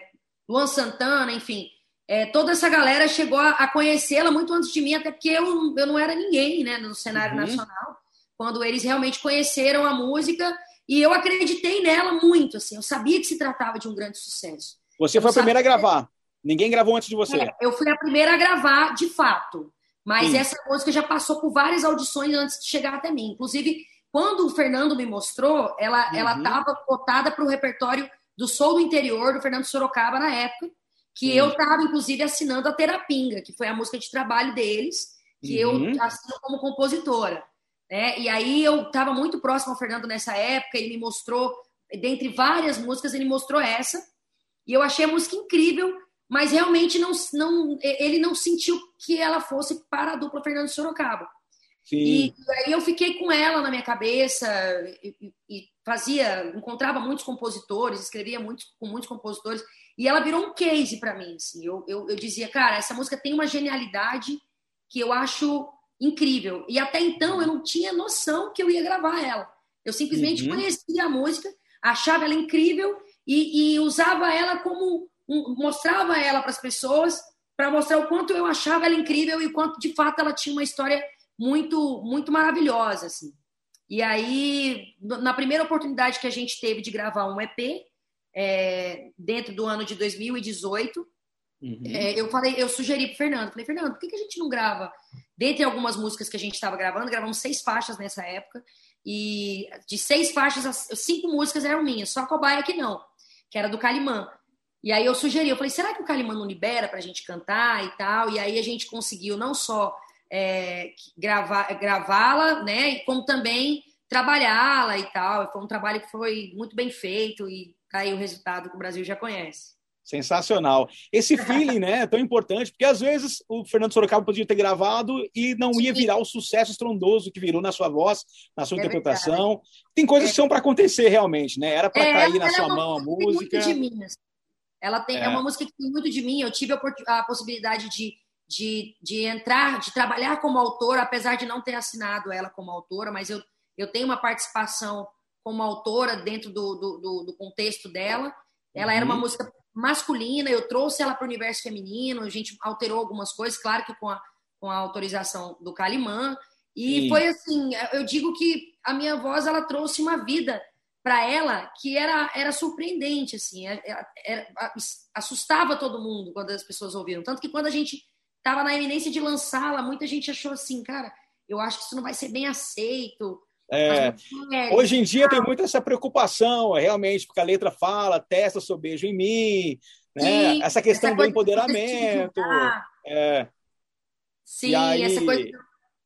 Luan Santana, enfim. É, toda essa galera chegou a, a conhecê-la muito antes de mim, até porque eu, eu não era ninguém né, no cenário uhum. nacional. Quando eles realmente conheceram a música e eu acreditei nela muito, assim, eu sabia que se tratava de um grande sucesso. Você foi a primeira a gravar. Ninguém gravou antes de você. É, eu fui a primeira a gravar, de fato. Mas Sim. essa música já passou por várias audições antes de chegar até mim. Inclusive, quando o Fernando me mostrou, ela uhum. ela estava cotada para o repertório do Soul do Interior, do Fernando Sorocaba, na época, que eu estava, inclusive, assinando a Terapinga, que foi a música de trabalho deles, que uhum. eu assino como compositora. Né? E aí eu estava muito próximo ao Fernando nessa época, ele me mostrou, dentre várias músicas, ele mostrou essa, e eu achei a música incrível, mas realmente não, não, ele não sentiu que ela fosse para a dupla Fernando Sorocaba. Sim. E, aí eu fiquei com ela na minha cabeça e, e, fazia, encontrava muitos compositores, escrevia muito, com muitos compositores, e ela virou um case para mim. Assim. Eu, eu, eu dizia, cara, essa música tem uma genialidade que eu acho incrível. E até então eu não tinha noção que eu ia gravar ela. Eu simplesmente uhum. conhecia a música, achava ela incrível e, e usava ela como um, mostrava ela para as pessoas para mostrar o quanto eu achava ela incrível e o quanto de fato ela tinha uma história muito muito maravilhosa assim. E aí na primeira oportunidade que a gente teve de gravar um EP é, dentro do ano de 2018 Uhum. É, eu falei, eu sugeri pro Fernando, falei, Fernando, por que, que a gente não grava? Dentre algumas músicas que a gente estava gravando, gravamos seis faixas nessa época, e de seis faixas, cinco músicas eram minhas, só a cobaia que não, que era do Calimã. E aí eu sugeri, eu falei, será que o Calimã não libera pra gente cantar e tal? E aí a gente conseguiu não só é, gravar, gravá-la, né, como também trabalhá-la e tal. Foi um trabalho que foi muito bem feito e tá aí o resultado que o Brasil já conhece. Sensacional. Esse feeling, né, é tão importante, porque às vezes o Fernando Sorocaba podia ter gravado e não ia virar o sucesso estrondoso que virou na sua voz, na sua é interpretação. Verdade. Tem coisas é. que são para acontecer realmente, né? Era para é, cair na sua mão a música. Muito de mim, assim. Ela tem, é. é. uma música que tem muito de mim. Eu tive a, a possibilidade de, de, de entrar, de trabalhar como autora, apesar de não ter assinado ela como autora, mas eu, eu tenho uma participação como autora dentro do, do, do, do contexto dela. Ela uhum. era uma uhum. música masculina, eu trouxe ela para o universo feminino, a gente alterou algumas coisas, claro que com a, com a autorização do Calimã. E Sim. foi assim, eu digo que a minha voz ela trouxe uma vida para ela que era, era surpreendente, assim, era, é, era, é, é, assustava todo mundo quando as pessoas ouviram. Tanto que quando a gente estava na iminência de lançá-la, muita gente achou assim, cara, eu acho que isso não vai ser bem aceito. É, hoje em dia tem muita essa preocupação, realmente, porque a letra fala, testa seu beijo em mim, né? essa questão essa do empoderamento. É. Sim, aí... essa coisa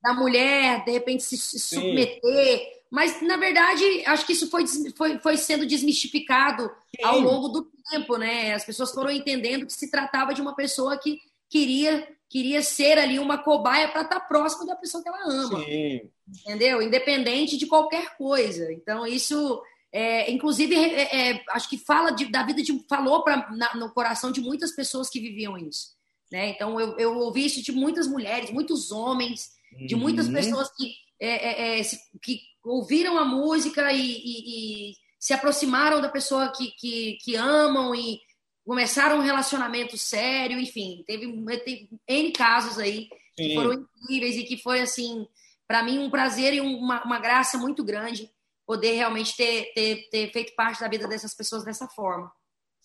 da mulher, de repente, se submeter. Mas, na verdade, acho que isso foi, foi, foi sendo desmistificado Sim. ao longo do tempo, né? As pessoas foram entendendo que se tratava de uma pessoa que queria queria ser ali uma cobaia para estar tá próximo da pessoa que ela ama. Sim. Entendeu? Independente de qualquer coisa. Então, isso, é, inclusive, é, é, acho que fala de, da vida de. falou pra, na, no coração de muitas pessoas que viviam isso. Né? Então, eu, eu ouvi isso de muitas mulheres, muitos homens, de muitas uhum. pessoas que, é, é, é, que ouviram a música e, e, e, se aproximaram da pessoa que, que, que amam e começaram um relacionamento sério, enfim, teve, teve N casos aí Sim. que foram incríveis e que foi, assim, para mim um prazer e uma, uma graça muito grande poder realmente ter, ter, ter feito parte da vida dessas pessoas dessa forma.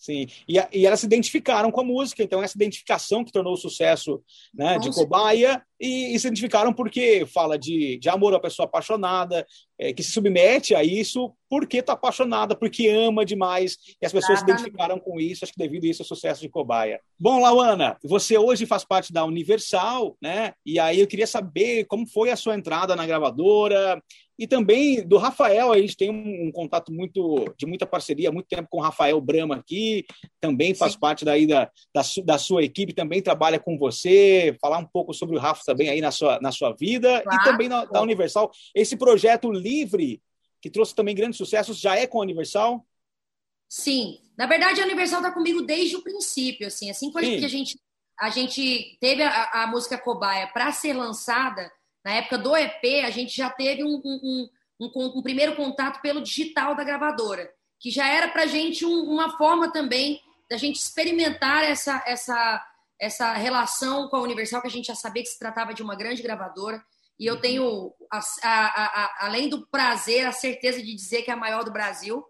Sim, e, e, elas se identificaram com a música, então essa identificação que tornou o sucesso né, de Cobaia, e, e, se identificaram porque fala de, de amor à pessoa apaixonada, é, que se submete a isso porque está apaixonada, porque ama demais, e as pessoas se identificaram com isso, acho que devido a isso o sucesso de Cobaia. Bom, Lauana, você hoje faz parte da Universal, né? E aí eu queria saber como foi a sua entrada na gravadora, e também do Rafael, a gente tem um, um, contato muito de muita parceria, muito tempo com o Rafael Brama aqui, também faz Sim. parte daí da, da, da, sua equipe, também trabalha com você, falar um pouco sobre o Rafa também aí na sua, na sua vida claro. e também na, da Universal. Esse projeto livre, que trouxe também grandes sucessos, já é com a Universal? Sim, na verdade a Universal está comigo desde o princípio, assim, assim que a gente, a gente teve a, a música Cobaia para ser lançada, na época do EP, a gente já teve um, um, um, um primeiro contato pelo digital da gravadora, que já era para a gente uma forma também da gente experimentar essa, essa, essa relação com a Universal, que a gente já sabia que se tratava de uma grande gravadora. E eu uhum. tenho, a, a, a, além do prazer, a certeza de dizer que é a maior do Brasil,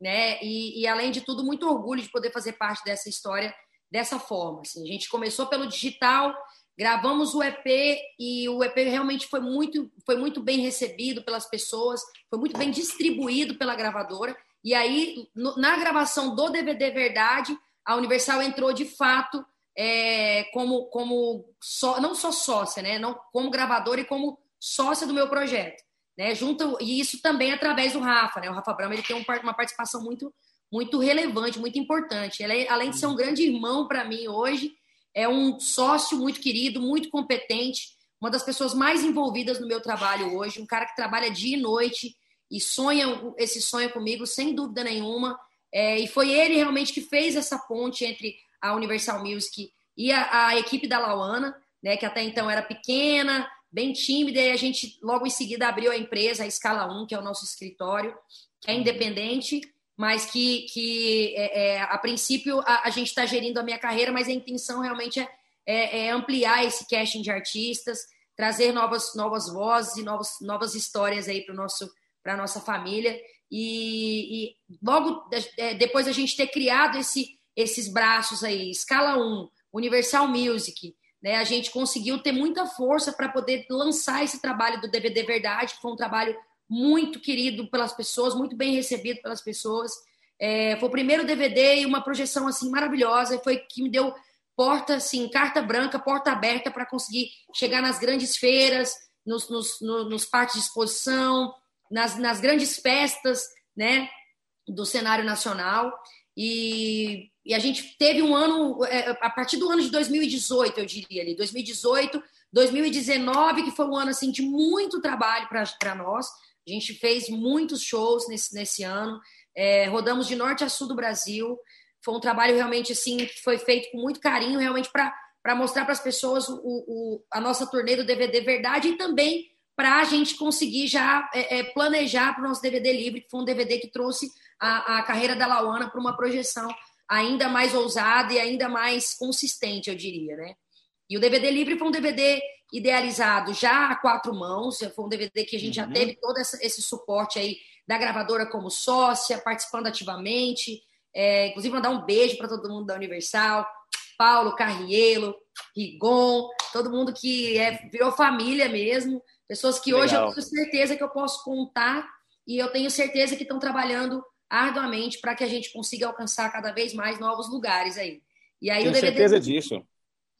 né? E, e, além de tudo, muito orgulho de poder fazer parte dessa história dessa forma. Assim. A gente começou pelo digital, Gravamos o EP e o EP realmente foi muito, foi muito bem recebido pelas pessoas, foi muito bem distribuído pela gravadora. E aí, no, na gravação do DVD Verdade, a Universal entrou de fato é, como, como só, não só sócia, né? Não, como gravadora e como sócia do meu projeto. Né? Junto, e isso também através do Rafa, né? O Rafa Brama ele tem uma participação muito, muito relevante, muito importante. Ele, além de ser um grande irmão para mim hoje, é um sócio muito querido, muito competente, uma das pessoas mais envolvidas no meu trabalho hoje, um cara que trabalha dia e noite e sonha esse sonho comigo, sem dúvida nenhuma. É, e foi ele realmente que fez essa ponte entre a Universal Music e a, a equipe da Lauana, né, que até então era pequena, bem tímida, e a gente logo em seguida abriu a empresa, a Escala 1, que é o nosso escritório, que é independente, mas que, que é, é, a princípio a, a gente está gerindo a minha carreira, mas a intenção realmente é, é, é ampliar esse casting de artistas, trazer novas, novas vozes e novas, novas histórias aí para nosso para nossa família e, e logo é, depois a gente ter criado esse, esses braços aí, escala 1, Universal Music, né? A gente conseguiu ter muita força para poder lançar esse trabalho do DVD Verdade, que foi um trabalho muito querido pelas pessoas, muito bem recebido pelas pessoas. É, foi o primeiro DVD e uma projeção assim maravilhosa, foi que me deu porta assim, carta branca, porta aberta para conseguir chegar nas grandes feiras, nos, nos, nos, parques de exposição, nas, nas grandes festas, né, do cenário nacional. E e a gente teve um ano, é, a partir do ano de 2018, eu diria ali, 2018, 2019, que foi um ano assim, de muito trabalho para nós. A gente fez muitos shows nesse, nesse ano, é, rodamos de norte a sul do Brasil. Foi um trabalho realmente assim, que foi feito com muito carinho, realmente para mostrar para as pessoas o, o, a nossa turnê do DVD Verdade e também para a gente conseguir já é, é, planejar para o nosso DVD livre, que foi um DVD que trouxe a, a carreira da Lauana para uma projeção ainda mais ousada e ainda mais consistente, eu diria, né? E o DVD Livre foi um DVD idealizado já a quatro mãos, foi um DVD que a gente uhum. já teve todo esse suporte aí da gravadora como sócia, participando ativamente, é, inclusive mandar um beijo para todo mundo da Universal, Paulo, Carrielo, Rigon, todo mundo que é, virou família mesmo, pessoas que Legal. hoje eu tenho certeza que eu posso contar e eu tenho certeza que estão trabalhando arduamente para que a gente consiga alcançar cada vez mais novos lugares aí. E aí Tenho o DVD certeza disso.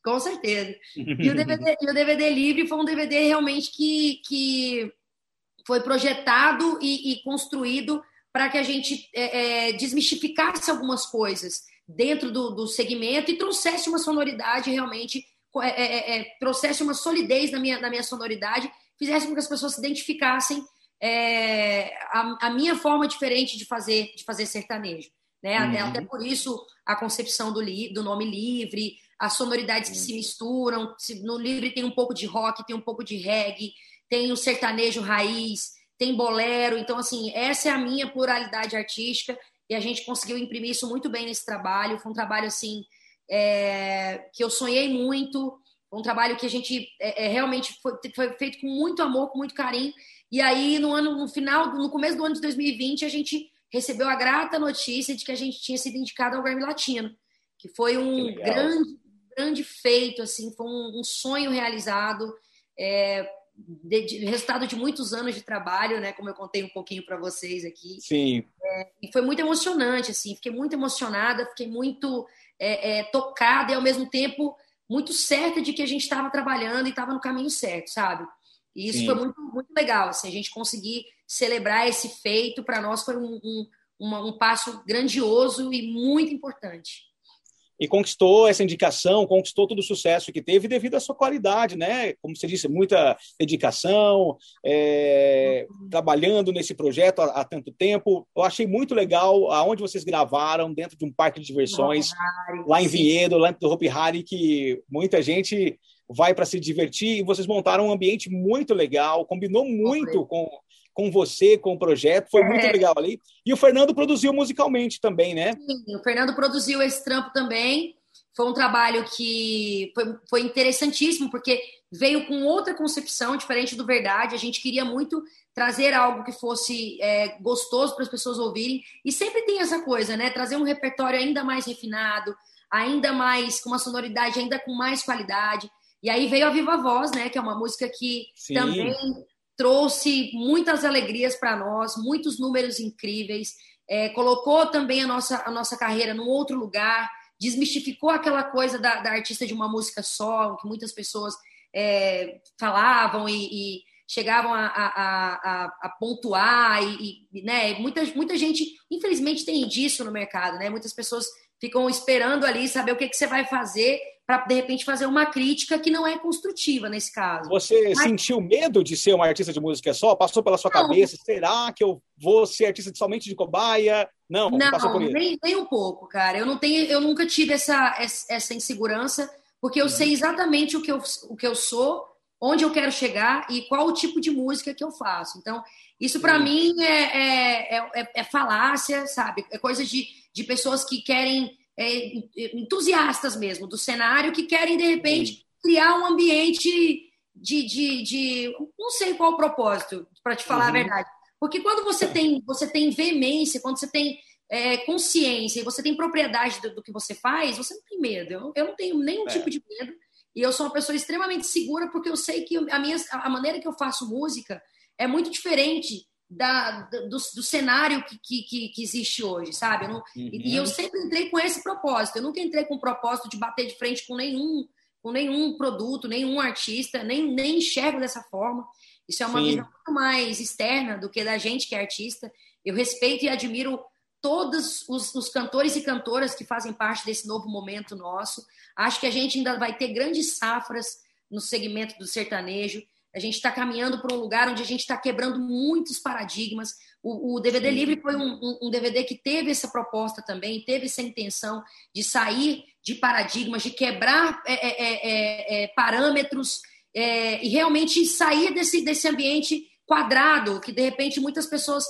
Com certeza. E o DVD, e o DVD livre foi um DVD realmente que, que foi projetado e, e construído para que a gente é, é, desmistificasse algumas coisas dentro do, do segmento e trouxesse uma sonoridade realmente, é, é, é, é, trouxesse uma solidez na minha, na minha sonoridade, fizesse com que as pessoas se identificassem a, a, minha forma diferente de fazer, de fazer sertanejo. Né? Uhum. Até, até, por isso a concepção do, li, do nome livre, as sonoridades que se misturam. No livre tem um pouco de rock, tem um pouco de reggae, tem o sertanejo raiz, tem bolero. Então, assim, essa é a minha pluralidade artística e a gente conseguiu imprimir isso muito bem nesse trabalho. Foi um trabalho, assim, é, que eu sonhei muito. Foi um trabalho que a gente é, é, realmente foi, foi feito com muito amor, com muito carinho e aí, no ano, no final, no começo do ano de 2020, a gente recebeu a grata notícia de que a gente tinha sido indicado ao Grammy Latino, que foi um que grande, grande feito, assim, foi um, um sonho realizado, é, de, de, resultado de muitos anos de trabalho, né? Como eu contei um pouquinho para vocês aqui. Sim. É, e foi muito emocionante, assim. Fiquei muito emocionada, fiquei muito é, é tocada e ao mesmo tempo muito certa de que a gente estava trabalhando e estava no caminho certo, sabe? E isso Sim. foi muito, muito legal, assim, a gente conseguir celebrar esse feito, para nós foi um, um, uma, um passo grandioso e muito importante e conquistou essa indicação, conquistou todo o sucesso que teve devido à sua qualidade, né? Como você disse, muita dedicação, é, uhum. trabalhando nesse projeto há, há, tanto tempo. Eu achei muito legal aonde vocês gravaram, dentro de um parque de diversões, lá em Vinhedo, lá do Hopi Hari, que muita gente vai para se divertir e vocês montaram um ambiente muito legal, combinou muito com, com você, com o projeto, foi é. muito legal ali. E o Fernando produziu musicalmente também, né? Sim, o Fernando produziu esse trampo também. Foi um trabalho que foi, foi interessantíssimo, porque veio com outra concepção, diferente do Verdade. A gente queria muito trazer algo que fosse é, gostoso para as pessoas ouvirem. E sempre tem essa coisa, né? Trazer um repertório ainda mais refinado, ainda mais, com uma sonoridade ainda com mais qualidade. E aí veio a Viva Voz, né? Que é uma música que Sim. também trouxe muitas alegrias para nós, muitos números incríveis, é, colocou também a nossa, a nossa carreira num outro lugar, desmistificou aquela coisa da, da artista de uma música só, que muitas pessoas é, falavam e, e, chegavam a, a, a, a pontuar e, e, né, muita, muita gente, infelizmente, tem disso no mercado, né? Muitas pessoas ficam esperando ali saber o que, que você vai fazer para de repente fazer uma crítica que não é construtiva nesse caso. Você Mas... sentiu medo de ser uma artista de música só? Passou pela sua não. cabeça? Será que eu vou ser artista somente de cobaia? Não, não, isso. Nem, nem um pouco, cara. Eu não tenho, eu nunca tive essa, essa insegurança, porque eu uhum. sei exatamente o que eu, o que eu sou onde eu quero chegar e qual o tipo de música que eu faço. Então, isso para mim é, é, é, é, falácia, sabe? É coisa de, de pessoas que querem, é, entusiastas mesmo do cenário, que querem, de repente, criar um ambiente de. de, de não sei qual o propósito, para te falar uhum. a verdade. Porque quando você tem, você tem veemência, quando você tem é, consciência e você tem propriedade do, do, que você faz, você não tem medo. Eu, eu não tenho nenhum é. tipo de medo. E eu sou uma pessoa extremamente segura porque eu sei que a, minha, a maneira que eu faço música é muito diferente da, do, do cenário que, que, que, existe hoje, sabe? Eu não, uhum. e, eu sempre entrei com esse propósito. Eu nunca entrei com o propósito de bater de frente com nenhum, com nenhum produto, nenhum artista, nem, nem enxergo dessa forma. Isso é uma Sim. visão muito mais externa do que da gente que é artista. Eu respeito e admiro todos os, os, cantores e cantoras que fazem parte desse novo momento nosso. Acho que a gente ainda vai ter grandes safras no segmento do sertanejo. A gente está caminhando para um lugar onde a gente está quebrando muitos paradigmas. O, o DVD Sim. Livre foi um, um, um, DVD que teve essa proposta também, teve essa intenção de sair de paradigmas, de quebrar é, é, é, é, é parâmetros é, e realmente sair desse, desse ambiente quadrado, que de repente muitas pessoas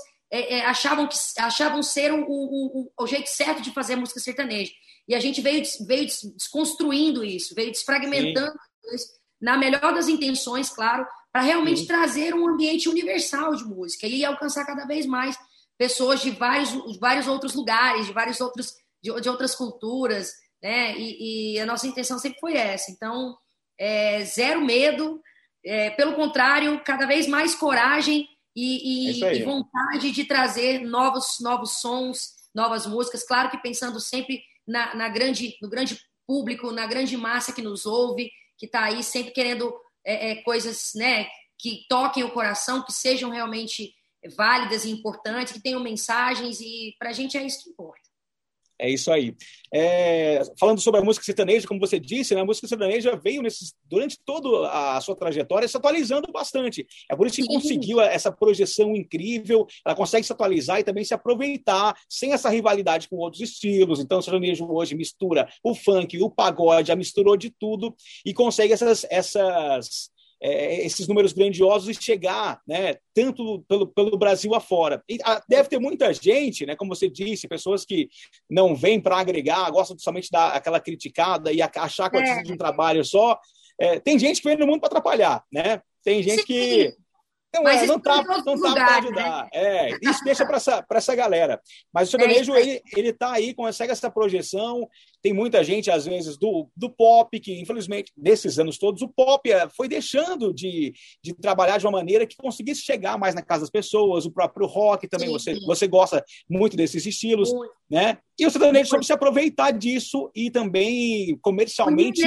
achavam, que, achavam ser o, o, o, jeito certo de fazer música sertaneja. E a gente veio, veio desconstruindo isso, veio desfragmentando isso, na melhor das intenções, claro, para realmente Sim. trazer um ambiente universal de música e alcançar cada vez mais pessoas de vários, vários outros lugares, de vários outros de, de outras culturas, né? E, e, a nossa intenção sempre foi essa. Então, é, zero medo, é, pelo contrário, cada vez mais coragem e, e, é e, vontade de trazer novos, novos sons, novas músicas. Claro que pensando sempre na, na grande, no grande público, na grande massa que nos ouve, que está aí sempre querendo é, é, coisas né, que toquem o coração, que sejam realmente válidas e importantes, que tenham mensagens, e para a gente é isso que importa. É isso aí. É, falando sobre a música sertaneja, como você disse, né, a música sertaneja veio nesses, durante toda a sua trajetória se atualizando bastante. É por isso que Sim. conseguiu essa projeção incrível, ela consegue se atualizar e também se aproveitar sem essa rivalidade com outros estilos. Então, o sertanejo hoje mistura o funk, o pagode, a misturou de tudo e consegue essas, essas é, esses números grandiosos e chegar, né, tanto pelo, pelo Brasil afora. E, a, ah, deve ter muita gente, né, como você disse, pessoas que não vêm para agregar, gostam somente da aquela criticada e achar que é. de um trabalho só. É, tem gente que vem no mundo para atrapalhar, né? Tem gente Sim. que não, Mas é, não tá, não tá para ajudar. Né? É, isso deixa para essa, essa galera. Mas o sertanejo, é ele, ele tá aí, consegue essa projeção. Tem muita gente, às vezes, do, do pop, que, infelizmente, nesses anos todos, o pop é, foi deixando de, de trabalhar de uma maneira que conseguisse chegar mais na casa das pessoas. O próprio rock também, sim, você, você gosta muito desses estilos, muito. né? E o sertanejo soube se aproveitar disso e também comercialmente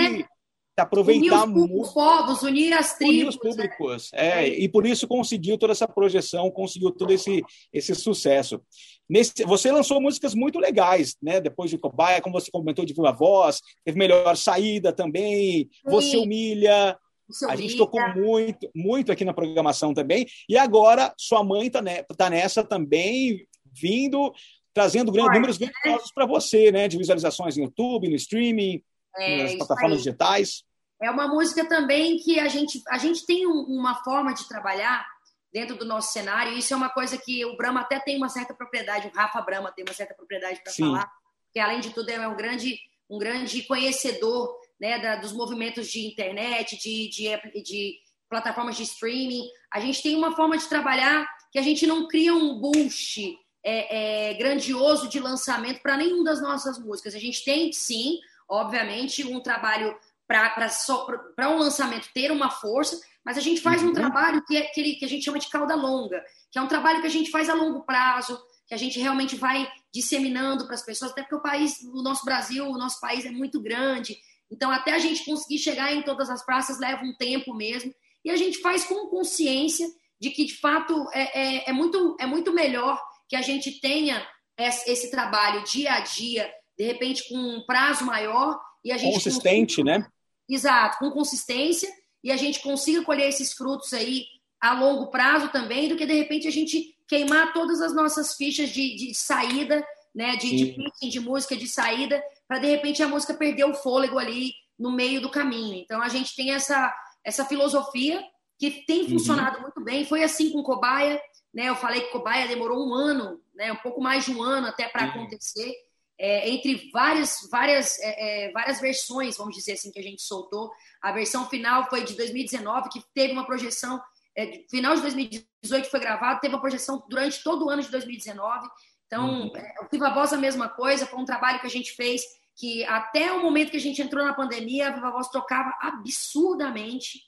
aproveitar unir os, os povos, unir as tribos. Unir os públicos. É. é. e por isso conseguiu toda essa projeção, conseguiu todo esse, esse sucesso. Nesse, você lançou músicas muito legais, né? Depois de Cobaia, como você comentou, de Viva Voz, teve Melhor Saída também, Sim. Você Humilha. Você a gente tocou muito, muito aqui na programação também. E agora sua mãe está né, tá nessa também, vindo, trazendo grandes, números né? grandiosos para você, né? De visualizações no YouTube, no streaming é, nas plataformas digitais. É uma música também que a gente, a gente tem um, uma forma de trabalhar dentro do nosso cenário, e isso é uma coisa que o Brahma até tem uma certa propriedade, o Rafa Brahma tem uma certa propriedade para falar, que além de tudo é um grande, um grande conhecedor né, da, dos movimentos de internet, de, de, de plataformas de streaming. A gente tem uma forma de trabalhar que a gente não cria um boost é, é, grandioso de lançamento para nenhuma das nossas músicas. A gente tem, sim, obviamente, um trabalho para um lançamento ter uma força, mas a gente faz uhum. um trabalho que, é, que, que a gente chama de cauda longa, que é um trabalho que a gente faz a longo prazo, que a gente realmente vai disseminando para as pessoas, até porque o país, o nosso Brasil, o nosso país é muito grande, então até a gente conseguir chegar em todas as praças leva um tempo mesmo. e a gente faz com consciência de que, de fato, é, é, é muito, é muito melhor que a gente tenha esse trabalho dia a dia, de repente com um prazo maior e a gente consistente, consiga... né? Exato, com consistência e a gente consiga colher esses frutos aí a longo prazo também, do que de repente a gente queimar todas as nossas fichas de, de saída, né, de, de pitching, de música de saída, para de repente a música perder o fôlego ali no meio do caminho. Então a gente tem essa essa filosofia que tem uhum. funcionado uhum. muito bem. Foi assim com Cobaia, né? Eu falei que Cobaia demorou um ano, né? Um pouco mais de um ano até para uhum. acontecer. É, entre várias várias é, é, várias versões, vamos dizer assim, que a gente soltou. A versão final foi de 2019, que teve uma projeção é, final de 2018 foi gravado, teve uma projeção durante todo o ano de 2019. Então, uhum. é, o Viva Voz a mesma coisa, foi um trabalho que a gente fez que até o momento que a gente entrou na pandemia, a Viva Voz tocava absurdamente,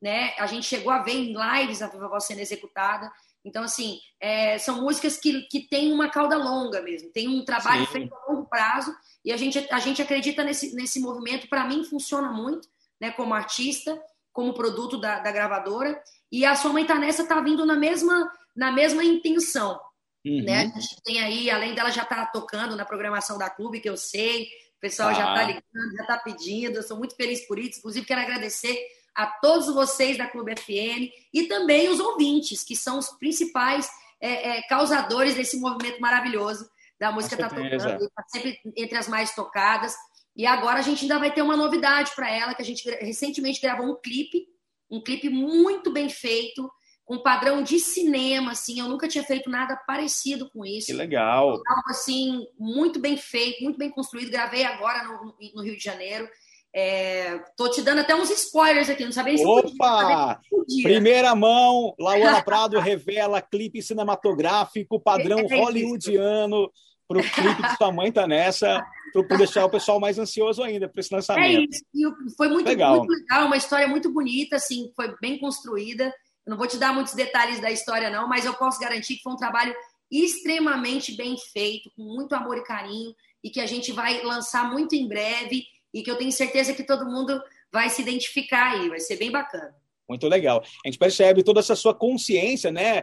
né? A gente chegou a ver em lives a Viva Voz sendo executada. Então, assim, é, são músicas que, que têm uma cauda longa mesmo, tem um trabalho Sim. feito a longo prazo e a gente, a gente acredita nesse, nesse movimento. Para mim, funciona muito, né, como artista, como produto da, da gravadora. E a Sua Mãe Tá Nessa tá vindo na mesma, na mesma intenção. Uhum. Né? A gente tem aí, além dela já tá tocando na programação da clube, que eu sei, o pessoal ah. já tá ligando, já tá pedindo, eu sou muito feliz por isso. Inclusive, quero agradecer a todos vocês da Clube FN e também os ouvintes, que são os principais é, é, causadores desse movimento maravilhoso da música tá tocando, tá sempre entre as mais tocadas. E agora a gente ainda vai ter uma novidade para ela, que a gente recentemente gravou um clipe, um clipe muito bem feito, com padrão de cinema, assim, eu nunca tinha feito nada parecido com isso. Que legal. Algo assim, muito bem feito, muito bem construído. Gravei agora no, no Rio de Janeiro. É, tô te dando até uns spoilers aqui, não sabia Opa! Podia, Primeira mão, Laura Prado revela clipe cinematográfico padrão é, é hollywoodiano para o clipe de sua mãe tá nessa, para deixar o pessoal mais ansioso ainda para esse lançamento. É isso, e foi muito legal. muito legal, uma história muito bonita, assim, foi bem construída. Eu não vou te dar muitos detalhes da história, não, mas eu posso garantir que foi um trabalho extremamente bem feito, com muito amor e carinho, e que a gente vai lançar muito em breve, e que eu tenho certeza que todo mundo vai se identificar aí, vai ser bem bacana. Muito legal. A gente percebe toda essa sua consciência, né,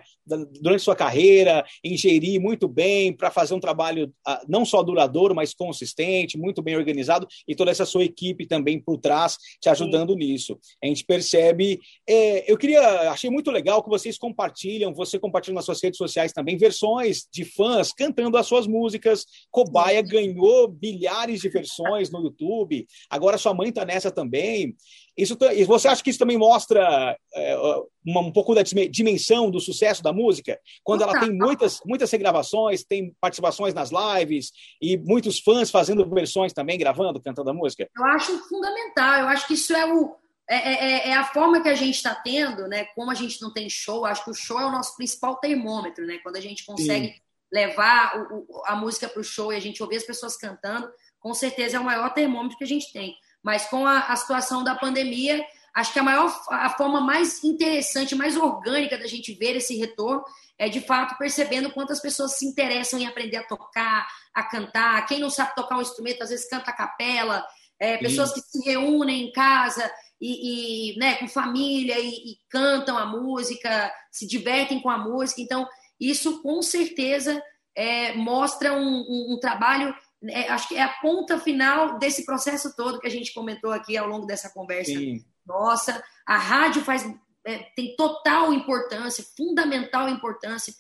durante sua carreira, ingerir muito bem para fazer um trabalho ah, não só duradouro, mas consistente, muito bem organizado e toda essa sua equipe também por trás te ajudando Sim. nisso. A gente percebe. É, eu queria, achei muito legal que vocês compartilham, você compartilha nas suas redes sociais também versões de fãs cantando as suas músicas. Cobaia Sim. ganhou milhares de versões no YouTube. Agora sua mãe está nessa também. Isso, você acha que isso também mostra é, uma, um pouco da dimensão do sucesso da música? Quando ela tem muitas, muitas regravações, tem participações nas lives e muitos fãs fazendo versões também, gravando, cantando a música? Eu acho fundamental. Eu acho que isso é o, é, é, é, é a forma que a gente está tendo, né? Como a gente não tem show, acho que o show é o nosso principal termômetro, né? Quando a gente consegue Sim. levar o, o, a música para o show e a gente ouvir as pessoas cantando, com certeza é o maior termômetro que a gente tem. Mas com a, a situação da pandemia, acho que a maior a forma mais interessante, mais orgânica da gente ver esse retorno é de fato percebendo quantas pessoas se interessam em aprender a tocar, a cantar. Quem não sabe tocar um instrumento, às vezes canta a capela. É, pessoas que se reúnem em casa e, e né, com família e, e, cantam a música, se divertem com a música. Então, isso com certeza é, mostra um, um, um trabalho é, acho que é a ponta final desse processo todo que a gente comentou aqui ao longo dessa conversa Sim. nossa. A rádio faz, é, tem total importância, fundamental importância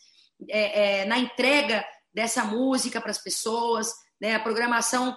é, é na entrega dessa música para as pessoas. Né? A programação,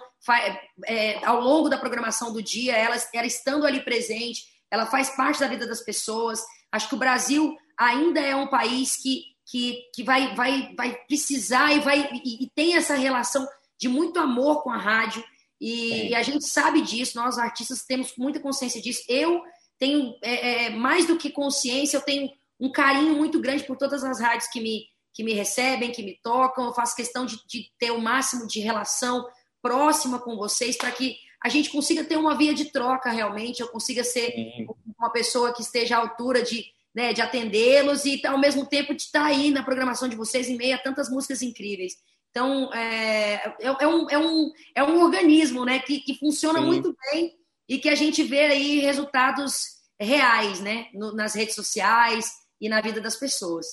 é, ao longo da programação do dia, ela, ela estando ali presente, ela faz parte da vida das pessoas. Acho que o Brasil ainda é um país que, que, que vai, vai, vai precisar e, vai, e, e tem essa relação de muito amor com a rádio. E, e, a gente sabe disso, nós artistas temos muita consciência disso. Eu tenho, é, é, mais do que consciência, eu tenho um carinho muito grande por todas as rádios que me, que me recebem, que me tocam. Eu faço questão de, de ter o máximo de relação próxima com vocês para que a gente consiga ter uma via de troca realmente, eu consiga ser Sim. uma pessoa que esteja à altura de, né, de atendê-los e ao mesmo tempo de estar aí na programação de vocês em meio a tantas músicas incríveis. Então, é, é, é, um, é, um, é um organismo né, que, que funciona Sim. muito bem e que a gente vê aí resultados reais, né? No, nas redes sociais e na vida das pessoas.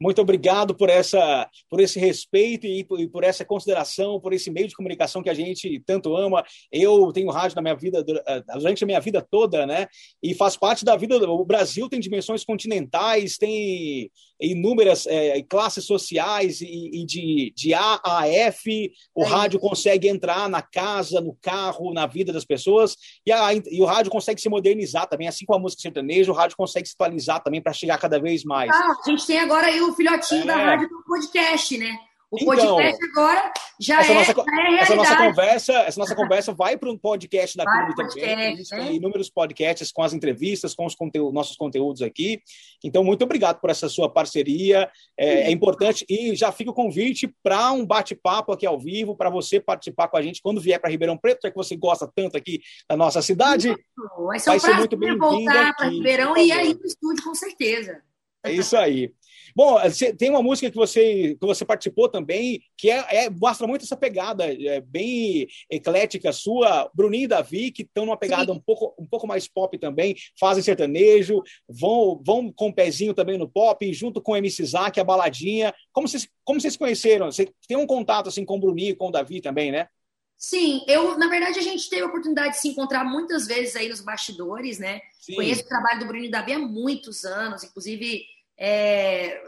Muito obrigado por essa, por esse respeito e por, e por, essa consideração, por esse meio de comunicação que a gente tanto ama. Eu tenho rádio na minha vida eh, durante a minha vida toda, né? E faz parte da vida. O Brasil tem dimensões continentais, tem inúmeras é, classes sociais e, e, de, de A a F. O é rádio consegue entrar na casa, no carro, na vida das pessoas. E, a, e o rádio consegue se modernizar também, assim como a música sertaneja. O rádio consegue se atualizar também para chegar cada vez mais. Ah, a gente tem agora aí o filhotinho é. da rádio do podcast, né? O então, podcast agora já essa é, nossa, já é essa nossa conversa, essa nossa conversa vai para um podcast da Clube também. A gente né? tem inúmeros podcasts com as entrevistas, com os conteúdos, nossos conteúdos aqui. Então, muito obrigado por essa sua parceria. É, é importante e já fica o convite para um bate-papo aqui ao vivo, para você participar com a gente quando vier para Ribeirão Preto, já que você gosta tanto aqui da nossa cidade. Vai ser, um vai ser muito bem-vinda. voltar para Ribeirão e aí no estúdio, com certeza. É isso aí. Bom, tem uma música que você, que você participou também, que é, é mostra muito essa pegada é, bem eclética sua, Bruninho e Davi, que estão numa pegada um pouco, um pouco mais pop também, fazem sertanejo, vão, vão com o um pezinho também no pop, junto com o MC Zack, a baladinha. Como vocês, como vocês conheceram? Você tem um contato assim com o Bruninho e com o Davi também, né? Sim, eu, na verdade, a gente teve a oportunidade de se encontrar muitas vezes aí nos bastidores, né? Sim. Conheço o trabalho do Bruninho e Davi há muitos anos, inclusive é,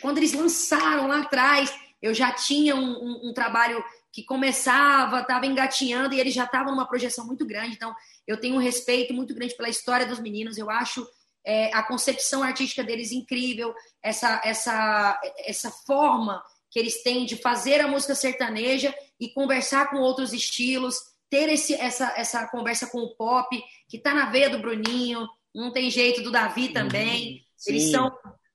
quando eles lançaram lá atrás, eu já tinha um, um, um trabalho que começava, estava engatinhando e eles já estavam numa projeção muito grande. Então, eu tenho um respeito muito grande pela história dos meninos. Eu acho é, a concepção artística deles incrível, essa, essa, essa forma que eles têm de fazer a música sertaneja e conversar com outros estilos, ter esse, essa, essa conversa com o pop, que está na veia do Bruninho, não tem jeito do Davi também. Sim. Eles são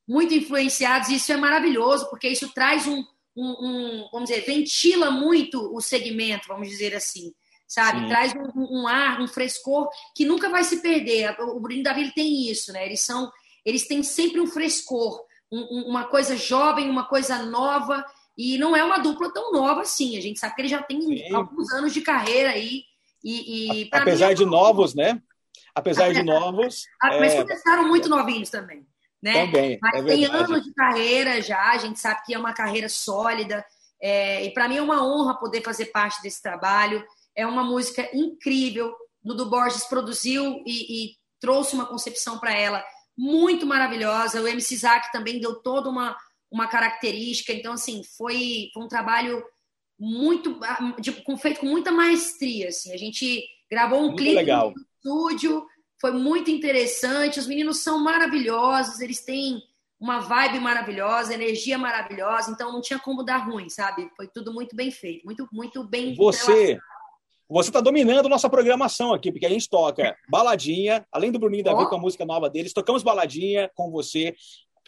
muito influenciados e isso é maravilhoso, porque isso traz um, um, um vamos dizer, ventila muito o segmento, vamos dizer assim, sabe? Sim. Traz um, um, ar, um frescor que nunca vai se perder. O Bruno Davi ele tem isso, né? Eles são, eles têm sempre um frescor, uma coisa jovem, uma coisa nova. E não é uma dupla tão nova assim. A gente sabe que ele já tem Sim. alguns anos de carreira aí. E, e apesar mim, é de novos, né? Apesar de novos. Mas é... começaram muito novinhos também né? Também, Mas é tem anos de carreira já, a gente sabe que é uma carreira sólida. É, e para mim é uma honra poder fazer parte desse trabalho. É uma música incrível. Dudu Borges produziu e, e trouxe uma concepção para ela muito maravilhosa. O MC Zack também deu toda uma, uma característica. Então, assim, foi, foi um trabalho muito de, feito com muita maestria. Assim. A gente gravou um muito clipe legal. no estúdio, foi muito interessante. Os meninos são maravilhosos, eles têm uma vibe maravilhosa, energia maravilhosa, então não tinha como dar ruim, sabe? Foi tudo muito bem feito, muito, muito bem. Você. Você está dominando nossa programação aqui, porque a gente toca baladinha, além do Bruninho Davi oh. com a música nova deles, tocamos baladinha com você,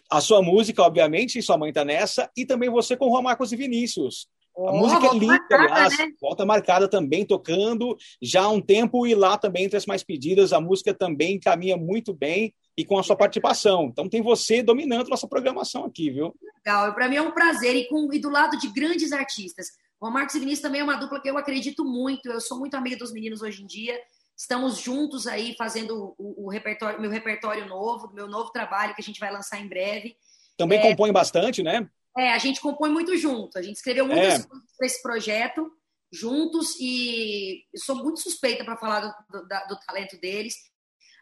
a sua música, obviamente, e sua mãe está nessa, e também você com o Juan Marcos e Vinícius. A oh, música é linda, aliás, né? volta marcada também, tocando já há um tempo, e lá também, entre as mais pedidas, a música também caminha muito bem e com a sua participação. Então tem você dominando nossa programação aqui, viu? Legal, para mim é um prazer, e, com, e do lado de grandes artistas. O Marcos e Vinícius também é uma dupla que eu acredito muito, eu sou muito amiga dos meninos hoje em dia, estamos juntos aí fazendo o, o repertório, meu repertório novo, meu novo trabalho que a gente vai lançar em breve. Também é... compõe bastante, né? É, a gente compõe muito junto. A gente escreveu muitas é. coisas para esse projeto juntos e sou muito suspeita para falar do, do, do, talento deles.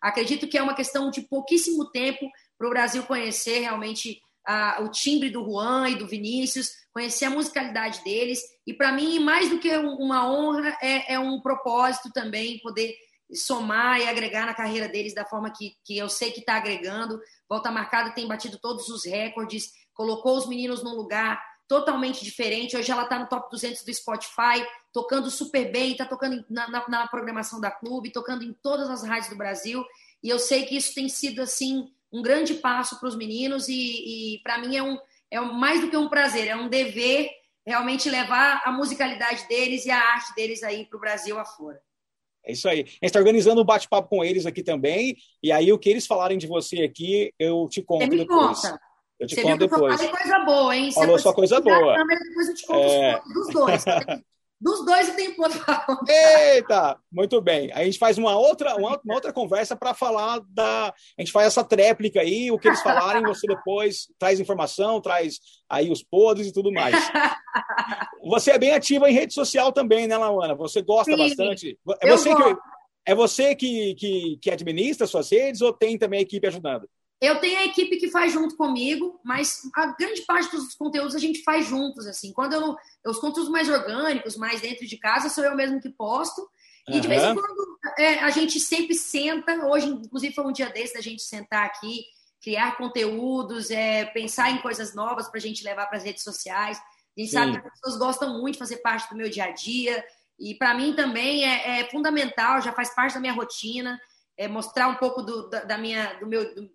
Acredito que é uma questão de pouquíssimo tempo para o Brasil conhecer realmente a, o timbre do Juan e do Vinícius, conhecer a musicalidade deles. E para mim, mais do que uma honra, é, é, um propósito também poder somar e agregar na carreira deles da forma que, que eu sei que está agregando. Volta Marcada tem batido todos os recordes colocou os meninos num lugar totalmente diferente. Hoje ela está no top 200 do Spotify, tocando super bem, está tocando na, na, na, programação da clube, tocando em todas as rádios do Brasil. E eu sei que isso tem sido assim um grande passo para os meninos e, e para mim é um é mais do que um prazer, é um dever realmente levar a musicalidade deles e a arte deles aí para o Brasil afora. É isso aí. A gente está organizando um bate-papo com eles aqui também. E aí, o que eles falarem de você aqui, eu te conto Você me depois. Conta. Eu te você conto depois. Falei coisa boa, hein? Falou só coisa boa. Câmera, depois eu te conto é... dos dois. Dos dois eu tenho ponto para Eita, muito bem. A gente faz uma outra, uma, uma outra conversa para falar da. A gente faz essa tréplica aí, o que eles falarem, você depois traz informação, traz aí os podres e tudo mais. Você é bem ativa em rede social também, né, Laana? Você gosta Sim, bastante. É você, que, é você que, que, que administra suas redes ou tem também a equipe ajudando? Eu tenho a equipe que faz junto comigo, mas a grande parte dos conteúdos a gente faz juntos, assim. Quando eu os conteúdos mais orgânicos, mais dentro de casa, sou eu mesmo que posto. E de vez em quando é, a gente sempre senta. Hoje, inclusive, foi um dia desse da gente sentar aqui, criar conteúdos, é, pensar em coisas novas para a gente levar para as redes sociais. A gente Sim. sabe que as pessoas gostam muito de fazer parte do meu dia a dia. E para mim também é, é, fundamental, já faz parte da minha rotina, é mostrar um pouco do, da, da, minha, do meu, do,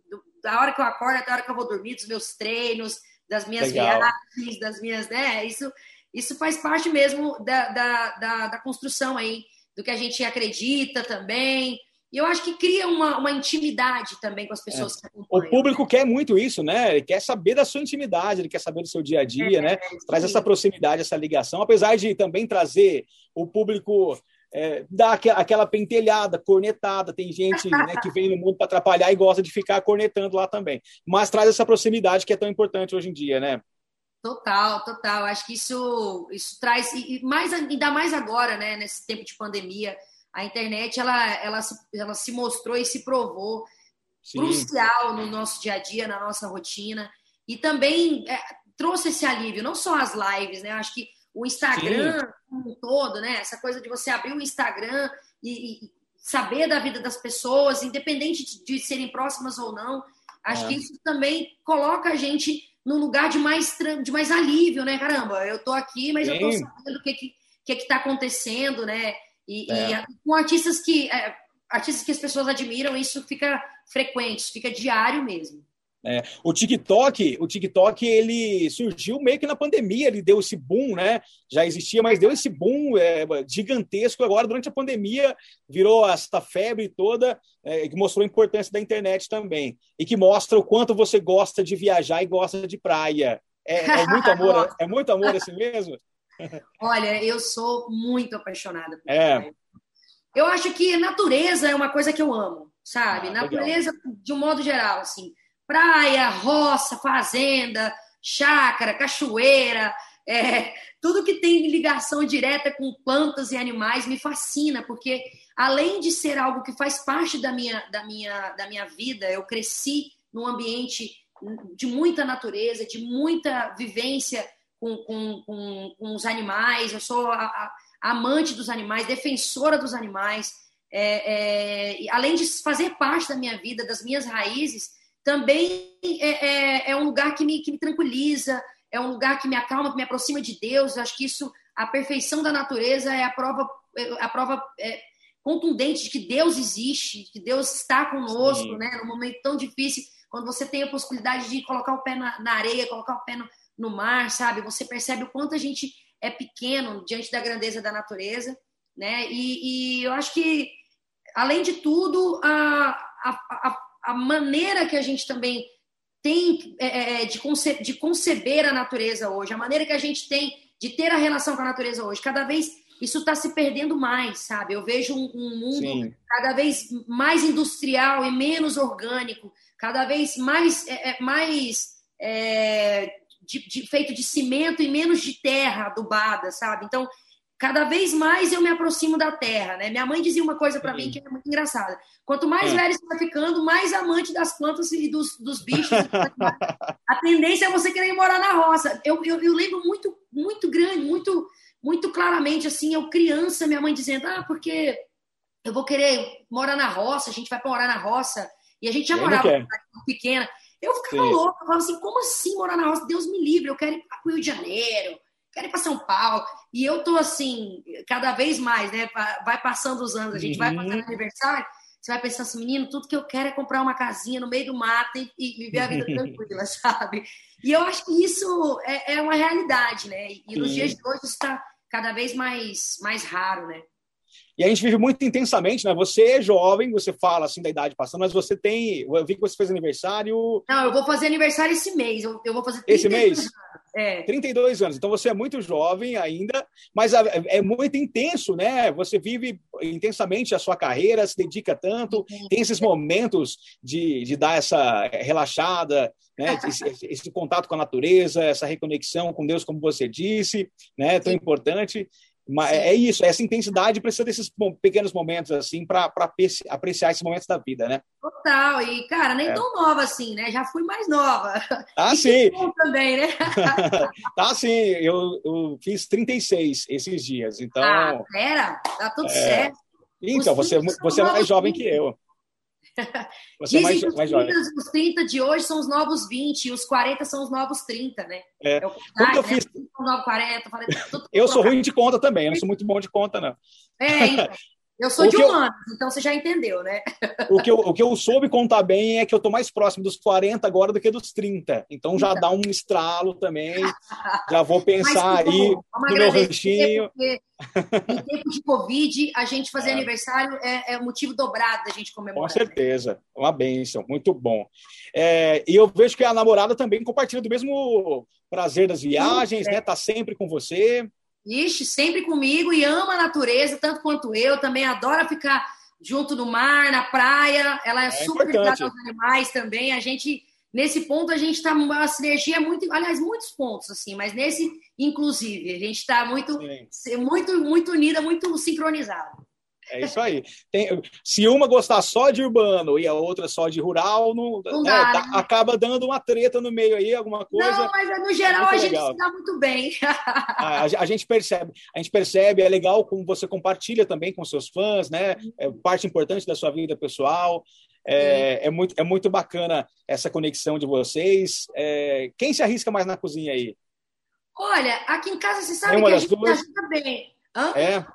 da hora que eu acordo até a hora que eu vou dormir, dos meus treinos, das minhas Legal. viagens, das minhas. Né, isso, isso faz parte mesmo da, da, da, da, construção aí, do que a gente acredita também. E eu acho que cria uma, uma intimidade também com as pessoas é. que acompanham. O público quer muito isso, né? Ele quer saber da sua intimidade, ele quer saber do seu dia a dia, é, né? Traz essa proximidade, essa ligação, apesar de também trazer o público é, dá aquela pentelhada, cornetada. Tem gente né, que vem no mundo para atrapalhar e gosta de ficar cornetando lá também. Mas traz essa proximidade que é tão importante hoje em dia, né? Total, total. Acho que isso, isso traz, e mais, ainda mais agora, né, nesse tempo de pandemia, a internet ela, ela, se, ela se mostrou e se provou Sim. crucial no nosso dia a dia, na nossa rotina, e também é, trouxe esse alívio, não só as lives, né? Acho que o Instagram Sim. como um todo, né? Essa coisa de você abrir o Instagram e, e saber da vida das pessoas, independente de, de serem próximas ou não. Acho é. que isso também coloca a gente num lugar de mais, de mais alívio, né? Caramba, eu tô aqui, mas Sim. eu tô sabendo o que que, que, que tá acontecendo, né? E, é. e com artistas que é, artistas que as pessoas admiram, isso fica frequente, fica diário mesmo. É, o TikTok, o TikTok ele surgiu meio que na pandemia, ele deu esse boom, né? Já existia, mas deu esse boom é, gigantesco agora durante a pandemia, virou essa febre toda, é, que mostrou a importância da internet também e que mostra o quanto você gosta de viajar e gosta de praia. É, é muito amor, é muito amor assim mesmo. Olha, eu sou muito apaixonada por é. praia. Eu acho que natureza é uma coisa que eu amo, sabe? Ah, natureza legal. de um modo geral, assim praia, roça, fazenda, chácara, cachoeira, é, tudo que tem ligação direta com plantas e animais me fascina, porque além de ser algo que faz parte da minha, da minha, da minha vida, eu cresci num ambiente de muita natureza, de muita vivência com, com, com, com os animais, eu sou a, a, amante dos animais, defensora dos animais, é, é, além de fazer parte da minha vida, das minhas raízes, também é, é, é, um lugar que me, que me tranquiliza, é um lugar que me acalma, que me aproxima de Deus. Eu acho que isso, a perfeição da natureza é a prova, é a prova é, contundente de que Deus existe, que Deus está conosco, Sim. né? Num momento tão difícil, quando você tem a possibilidade de colocar o pé na, na areia, colocar o pé no, no mar, sabe? Você percebe o quanto a gente é pequeno diante da grandeza da natureza, né? E, e eu acho que, além de tudo, a, a, a a maneira que a gente também tem é, é, é, de, conce de conceber a natureza hoje, a maneira que a gente tem de ter a relação com a natureza hoje, cada vez isso está se perdendo mais, sabe? Eu vejo um, um mundo Sim. cada vez mais industrial e menos orgânico, cada vez mais, é, é mais é, de, de, feito de cimento e menos de terra adubada, sabe? Então, cada vez mais eu me aproximo da terra, né? Minha mãe dizia uma coisa para mim que é muito engraçada. Quanto mais é. velho você vai ficando, mais amante das plantas e dos, dos bichos. a tendência é você querer morar na roça. Eu, eu, eu, lembro muito, muito grande, muito, muito claramente, assim, eu criança, minha mãe dizendo, ah, porque eu vou querer morar na roça, a gente vai para morar na roça. E a gente já morava pequena. Eu ficava Sim. louca, eu falava assim, como assim morar na roça? Deus me livre, eu quero ir para o Rio de Janeiro, quero ir para São Paulo. E eu tô assim, cada vez mais, né? Vai passando os anos, a gente uhum. vai fazendo aniversário, você vai pensar assim, menino, tudo que eu quero é comprar uma casinha no meio do mato e, e viver a vida tranquila, sabe? E eu acho que isso é, é uma realidade, né? E nos dias de hoje está cada vez mais, mais raro, né? E a gente vive muito intensamente, né? Você é jovem, você fala assim da idade passando, mas você tem. Eu vi que você fez aniversário. Não, eu vou fazer aniversário esse mês. Eu, eu vou fazer esse mês. É. 32 anos. Então você é muito jovem ainda, mas é muito intenso, né? Você vive intensamente a sua carreira, se dedica tanto, tem esses momentos de, de dar essa relaxada, né? Esse, esse, contato com a natureza, essa reconexão com Deus, como você disse, né? Tão importante. Mas é isso, essa intensidade precisa desses pequenos momentos, assim, para apreciar esses momentos da vida, né? Total, e, cara, nem é. tão nova assim, né? Já fui mais nova. Ah, e sim. também, né? tá, sim. Eu, eu fiz 36 esses dias, então... Ah, pera, tá tudo é... certo. Então, você, você é mais jovem que eu. Você é Dizem que os, mais 30, os 30 de hoje são os novos 20 e os 40 são os novos 30, né? É. é o Como eu né? fiz... Novo 40, falei, eu sou ruim de conta também, eu não sou muito bom de conta, não. É, então. Eu sou o de humanos, eu... então você já entendeu, né? O que, eu, o que eu soube contar bem é que eu tô mais próximo dos 40 agora do que dos 30. Então já então. dá um estralo também. Já vou pensar Mas, aí no meu ranchinho. em tempo de Covid, a gente fazer é. aniversário é, é motivo dobrado da gente comemorar. Com certeza. Uma bênção. Muito bom. É, e eu vejo que a namorada também compartilha do mesmo prazer das viagens, né? Tá sempre com você. Ixi, sempre comigo e ama a natureza, tanto quanto eu. Também adora ficar junto no mar, na praia. Ela é, é super ligada aos animais também. A gente, nesse ponto, a gente está uma sinergia muito, aliás, muitos pontos, assim, mas nesse, inclusive, a gente está muito, muito, muito unida, muito sincronizada. É isso aí. Tem, se uma gostar só de urbano e a outra só de rural, não, não né, dá, né? acaba dando uma treta no meio aí, alguma coisa. Não, mas no geral a gente legal. se dá muito bem. a, a, gente percebe, a gente percebe, é legal como você compartilha também com seus fãs, né? É parte importante da sua vida pessoal. É, é, muito, é muito bacana essa conexão de vocês. É, quem se arrisca mais na cozinha aí? Olha, aqui em casa você sabe que a gente duas? ajuda bem. Hã? É.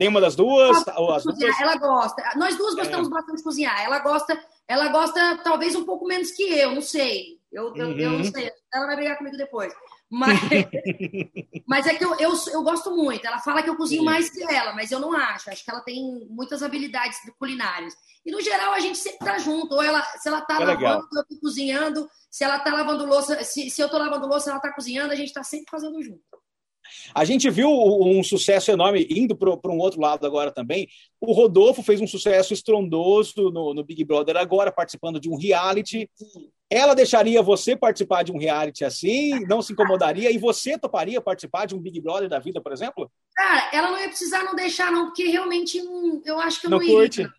Nenhuma das duas? Ela, ou as duas? ela gosta. Nós duas gostamos é. bastante de cozinhar. Ela gosta, ela gosta talvez um pouco menos que eu, não sei. Eu, uhum. eu, eu, não uhum. sei. Ela vai brigar comigo depois. Mas, mas é que eu, eu, eu gosto muito. Ela fala que eu cozinho Sim. mais que ela, mas eu não acho. Acho que ela tem muitas habilidades culinárias. E no geral a gente sempre tá junto. Ou ela, se ela tá é lavando, legal. eu tô cozinhando. Se ela tá lavando louça, se, se eu tô lavando louça, ela tá cozinhando, a gente tá sempre fazendo junto. A gente viu um sucesso enorme indo para um outro lado agora também. O Rodolfo fez um sucesso estrondoso no, no, Big Brother agora, participando de um reality. Ela deixaria você participar de um reality assim? Não se incomodaria? E você toparia participar de um Big Brother da vida, por exemplo? Cara, ela não ia precisar não deixar, não, porque realmente eu acho que eu não, não curte. iria.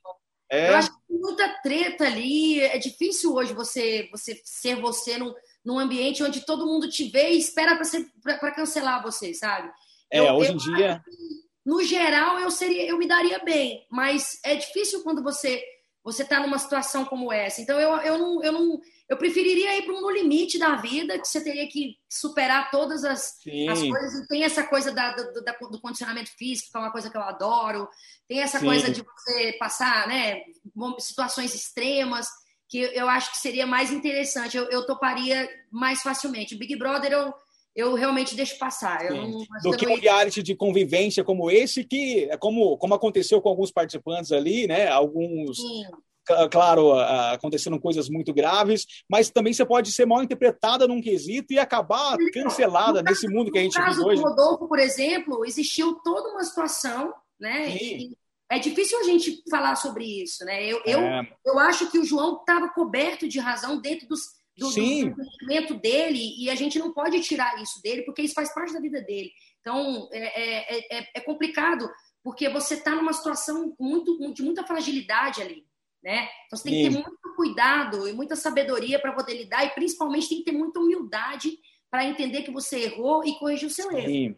É. Eu acho que tem muita treta ali. É difícil hoje você, você ser você num num ambiente onde todo mundo te vê e espera para cancelar você, sabe? É, eu, hoje em dia. No geral, eu seria, eu me daria bem, mas é difícil quando você você está numa situação como essa. Então, eu, eu, não, eu, não, eu preferiria ir para um no limite da vida, que você teria que superar todas as, as coisas. Tem essa coisa da, do, da, do condicionamento físico, que é uma coisa que eu adoro. Tem essa Sim. coisa de você passar né, situações extremas que eu acho que seria mais interessante. Eu, eu toparia mais facilmente. O Big Brother eu, eu realmente deixo passar. Não, Do que um reality de convivência como esse, que é como, como aconteceu com alguns participantes ali, né? Alguns. Sim. Claro, aconteceram coisas muito graves, mas também você pode ser mal interpretada num quesito e acabar cancelada nesse mundo que a gente vive hoje. No caso do Rodolfo, por exemplo, existiu toda uma situação, né? E, é difícil a gente falar sobre isso, né? Eu, é. eu, eu acho que o João estava coberto de razão dentro dos, do, do conhecimento dele e a gente não pode tirar isso dele porque isso faz parte da vida dele. Então, é, é, é, é complicado porque você está numa situação muito, de muita fragilidade ali, né? Então, você tem que ter muito cuidado e muita sabedoria para poder lidar e, principalmente, tem que ter muita humildade para entender que você errou e corrigir o seu erro.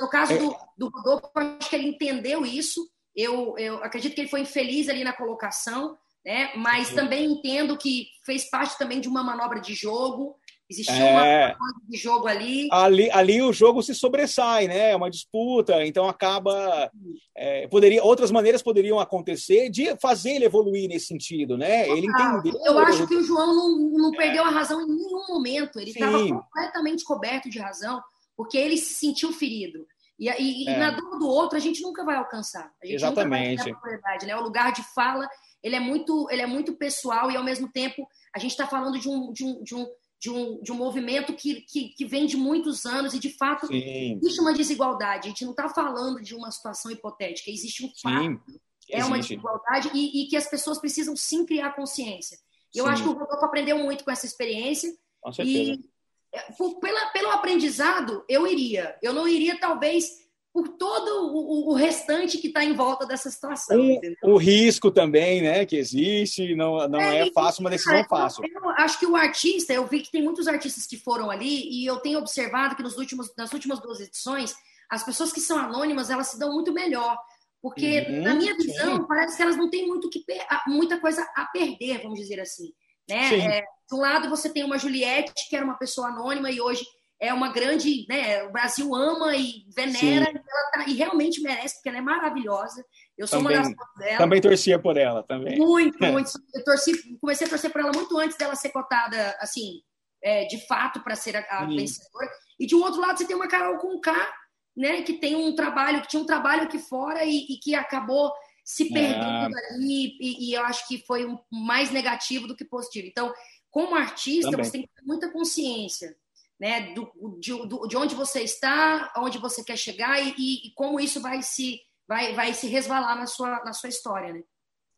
No caso é. do, do Rodolfo, acho que ele entendeu isso eu, eu acredito que ele foi infeliz ali na colocação, né? Mas uhum. também entendo que fez parte também de uma manobra de jogo. Existiu é... uma manobra de jogo ali. ali. Ali o jogo se sobressai, né? É uma disputa, então acaba. É, poderia, outras maneiras poderiam acontecer de fazer ele evoluir nesse sentido, né? Ele entendeu. Eu acho que o João não, não é. perdeu a razão em nenhum momento. Ele estava completamente coberto de razão, porque ele se sentiu ferido. E, e, é. e, na dor do outro a gente nunca vai alcançar. A gente Exatamente. Nunca vai ter né? O lugar de fala ele é muito, ele é muito pessoal e ao mesmo tempo a gente está falando de um, de um, de um de um, de um movimento que, que, que vem de muitos anos e, de fato, Sim. existe uma desigualdade. A gente não está falando de uma situação hipotética, existe um fato. Sim, é uma desigualdade e, e, que as pessoas precisam sim criar consciência. Eu Sim. acho que o Rodolfo aprendeu muito com essa experiência. Com certeza. E, pela, pelo aprendizado, eu iria. Eu não iria, talvez, por todo o, o restante que está em volta dessa situação. Um, o risco também, né, que existe, não, não é, é fácil, uma decisão é, fácil. Eu acho que o artista, eu vi que tem muitos artistas que foram ali, e eu tenho observado que nos últimos, nas últimas duas edições, as pessoas que são anônimas, elas se dão muito melhor. Porque, uhum, na minha visão, sim. parece que elas não têm muito que, muita coisa a perder, vamos dizer assim. Né? É, um lado, você tem uma Juliette, que era uma pessoa anônima, e hoje é uma grande, né? O Brasil ama e venera e, tá, e, realmente merece, porque ela é maravilhosa. Eu sou também, uma das fãs dela. Também torcia por ela, também. Muito, muito. Eu torci, comecei a torcer por ela muito antes dela ser cotada, assim, é, de fato, para ser a, a vencedora. E de um outro lado, você tem uma Carol com K, né? Que tem um trabalho, que tinha um trabalho aqui fora e, e que acabou se perdendo é. ali. E, e, eu acho que foi um, mais negativo do que positivo. Então, como artista, também. você tem que ter muita consciência né, do, de, do, de onde você está, onde você quer chegar e, e, como isso vai se, vai, vai se resvalar na sua, na sua história. Né?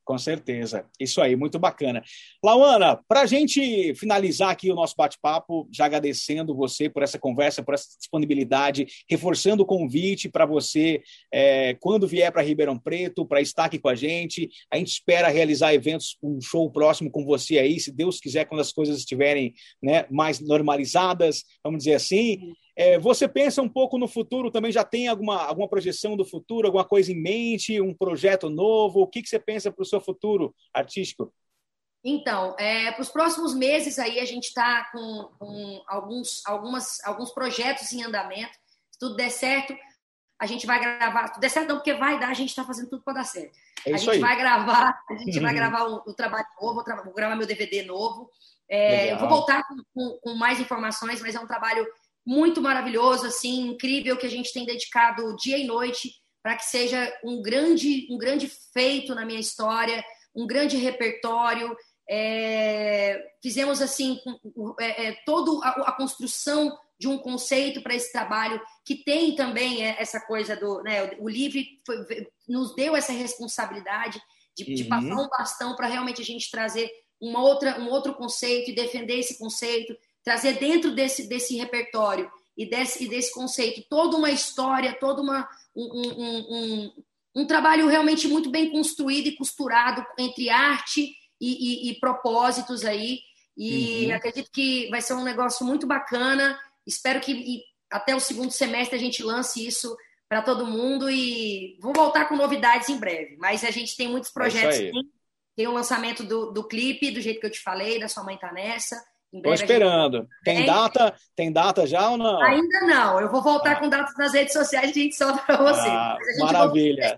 Com certeza. Isso aí, muito bacana. Lauana, para a gente finalizar aqui o nosso bate-papo, já agradecendo você por essa conversa, por essa disponibilidade, reforçando o convite para você, é, quando vier para Ribeirão Preto, para estar aqui com a gente. A gente espera realizar eventos, um show próximo com você aí, se Deus quiser, quando as coisas estiverem né, mais normalizadas, vamos dizer assim. É, você pensa um pouco no futuro, também já tem alguma, alguma projeção do futuro, alguma coisa em mente, um projeto novo? O que, que você pensa para o seu futuro artístico? Então, é, para os próximos meses aí a gente está com, com, alguns, algumas, alguns projetos em andamento. Se tudo der certo, a gente vai gravar. Tudo der certo não, porque vai dar, a gente está fazendo tudo para dar certo. É a gente aí. vai gravar, a gente vai gravar o, o trabalho novo, vou, vou, gravar meu DVD novo. É, eu vou voltar com, com, com mais informações, mas é um trabalho muito maravilhoso, assim, incrível que a gente tem dedicado dia e noite para que seja um grande, um grande feito na minha história, um grande repertório. É, fizemos assim é, é, toda a, a, construção de um conceito para esse trabalho que tem também é, essa coisa do né, o livre foi, nos deu essa responsabilidade de, uhum. de passar um bastão para realmente a gente trazer uma outra um outro conceito e defender esse conceito trazer dentro desse, desse repertório e desse, e desse conceito toda uma história, todo uma, um, um, um, um, trabalho realmente muito bem construído e costurado entre arte e, e, e propósitos aí. E uhum. acredito que vai ser um negócio muito bacana. Espero que até o segundo semestre a gente lance isso para todo mundo e vou voltar com novidades em breve. Mas a gente tem muitos é projetos. É tem o lançamento do, do clipe, do jeito que eu te falei, da Sua Mãe Tá Nessa. Estou esperando. Tem data? Tem data já ou não? Ainda não. Eu vou voltar ah. com datas nas redes sociais e a gente solta para você. Ah, maravilha.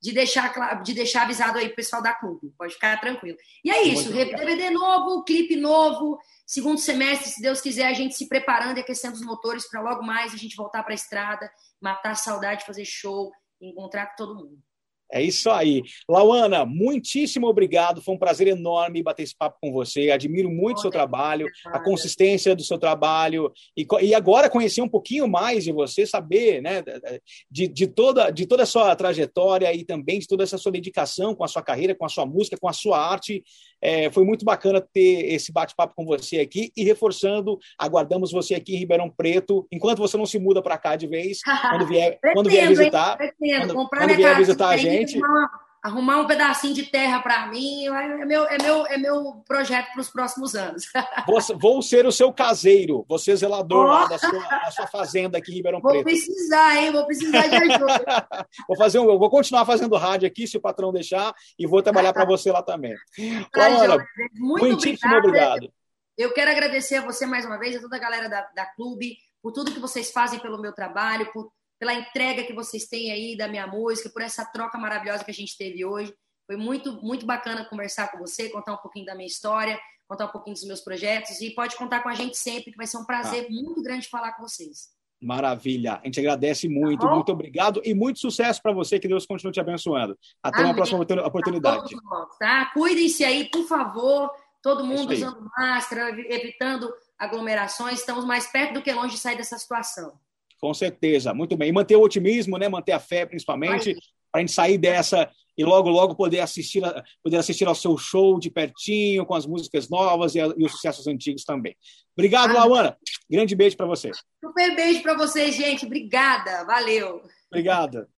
De deixar, de deixar avisado aí o pessoal da clube. Pode ficar tranquilo. E é isso. DVD novo, clipe novo. Segundo semestre, se Deus quiser, a gente se preparando e aquecendo os motores para logo mais a gente voltar para a estrada, matar a saudade, fazer show, encontrar com todo mundo. É isso aí. Lauana, muitíssimo obrigado. Foi um prazer enorme bater esse papo com você. Admiro muito o seu trabalho, a consistência do seu trabalho. E, e, agora conhecer um pouquinho mais de você, saber né, de, de, toda, de toda a sua trajetória e também de toda essa sua dedicação com a sua carreira, com a sua música, com a sua arte. É, foi muito bacana ter esse bate-papo com você aqui. E reforçando, aguardamos você aqui em Ribeirão Preto. Enquanto você não se muda para cá de vez, quando vier, pretendo, quando vier visitar. Pretendo, quando, quando vier visitar a gente gente. Arrumar, um pedacinho de terra para mim é meu, é meu, é meu projeto para os próximos anos. Vou, vou, ser o seu caseiro, você zelador oh. lá da sua, da sua, fazenda aqui em Ribeirão vou Preto. Vou precisar, hein? Vou precisar de ajuda. vou, fazer um, vou continuar fazendo rádio aqui, se o patrão deixar, e vou trabalhar para você lá também. Tá, Laura, muito muitíssimo obrigado. obrigado. Eu quero agradecer a você mais uma vez, a toda a galera da, da clube, por tudo que vocês fazem pelo meu trabalho, por pela entrega que vocês têm aí da minha música, por essa troca maravilhosa que a gente teve hoje. Foi muito, muito bacana conversar com você, contar um pouquinho da minha história, contar um pouquinho dos meus projetos. E pode contar com a gente sempre, que vai ser um prazer ah. muito grande falar com vocês. Maravilha. A gente agradece muito, tá muito obrigado e muito sucesso para você. Que Deus continue te abençoando. Até Amém. uma próxima oportunidade. Tá, tá? Cuidem-se aí, por favor. Todo mundo usando máscara, evitando aglomerações, estamos mais perto do que longe de sair dessa situação. Com certeza, muito bem. E manter o otimismo, né? manter a fé, principalmente, para a gente sair dessa e logo, logo poder assistir, poder assistir ao seu show de pertinho, com as músicas novas e, a, e os sucessos antigos também. Obrigado, ah, Lauana. Grande beijo para você. Super beijo para vocês, gente. Obrigada. Valeu. Obrigada.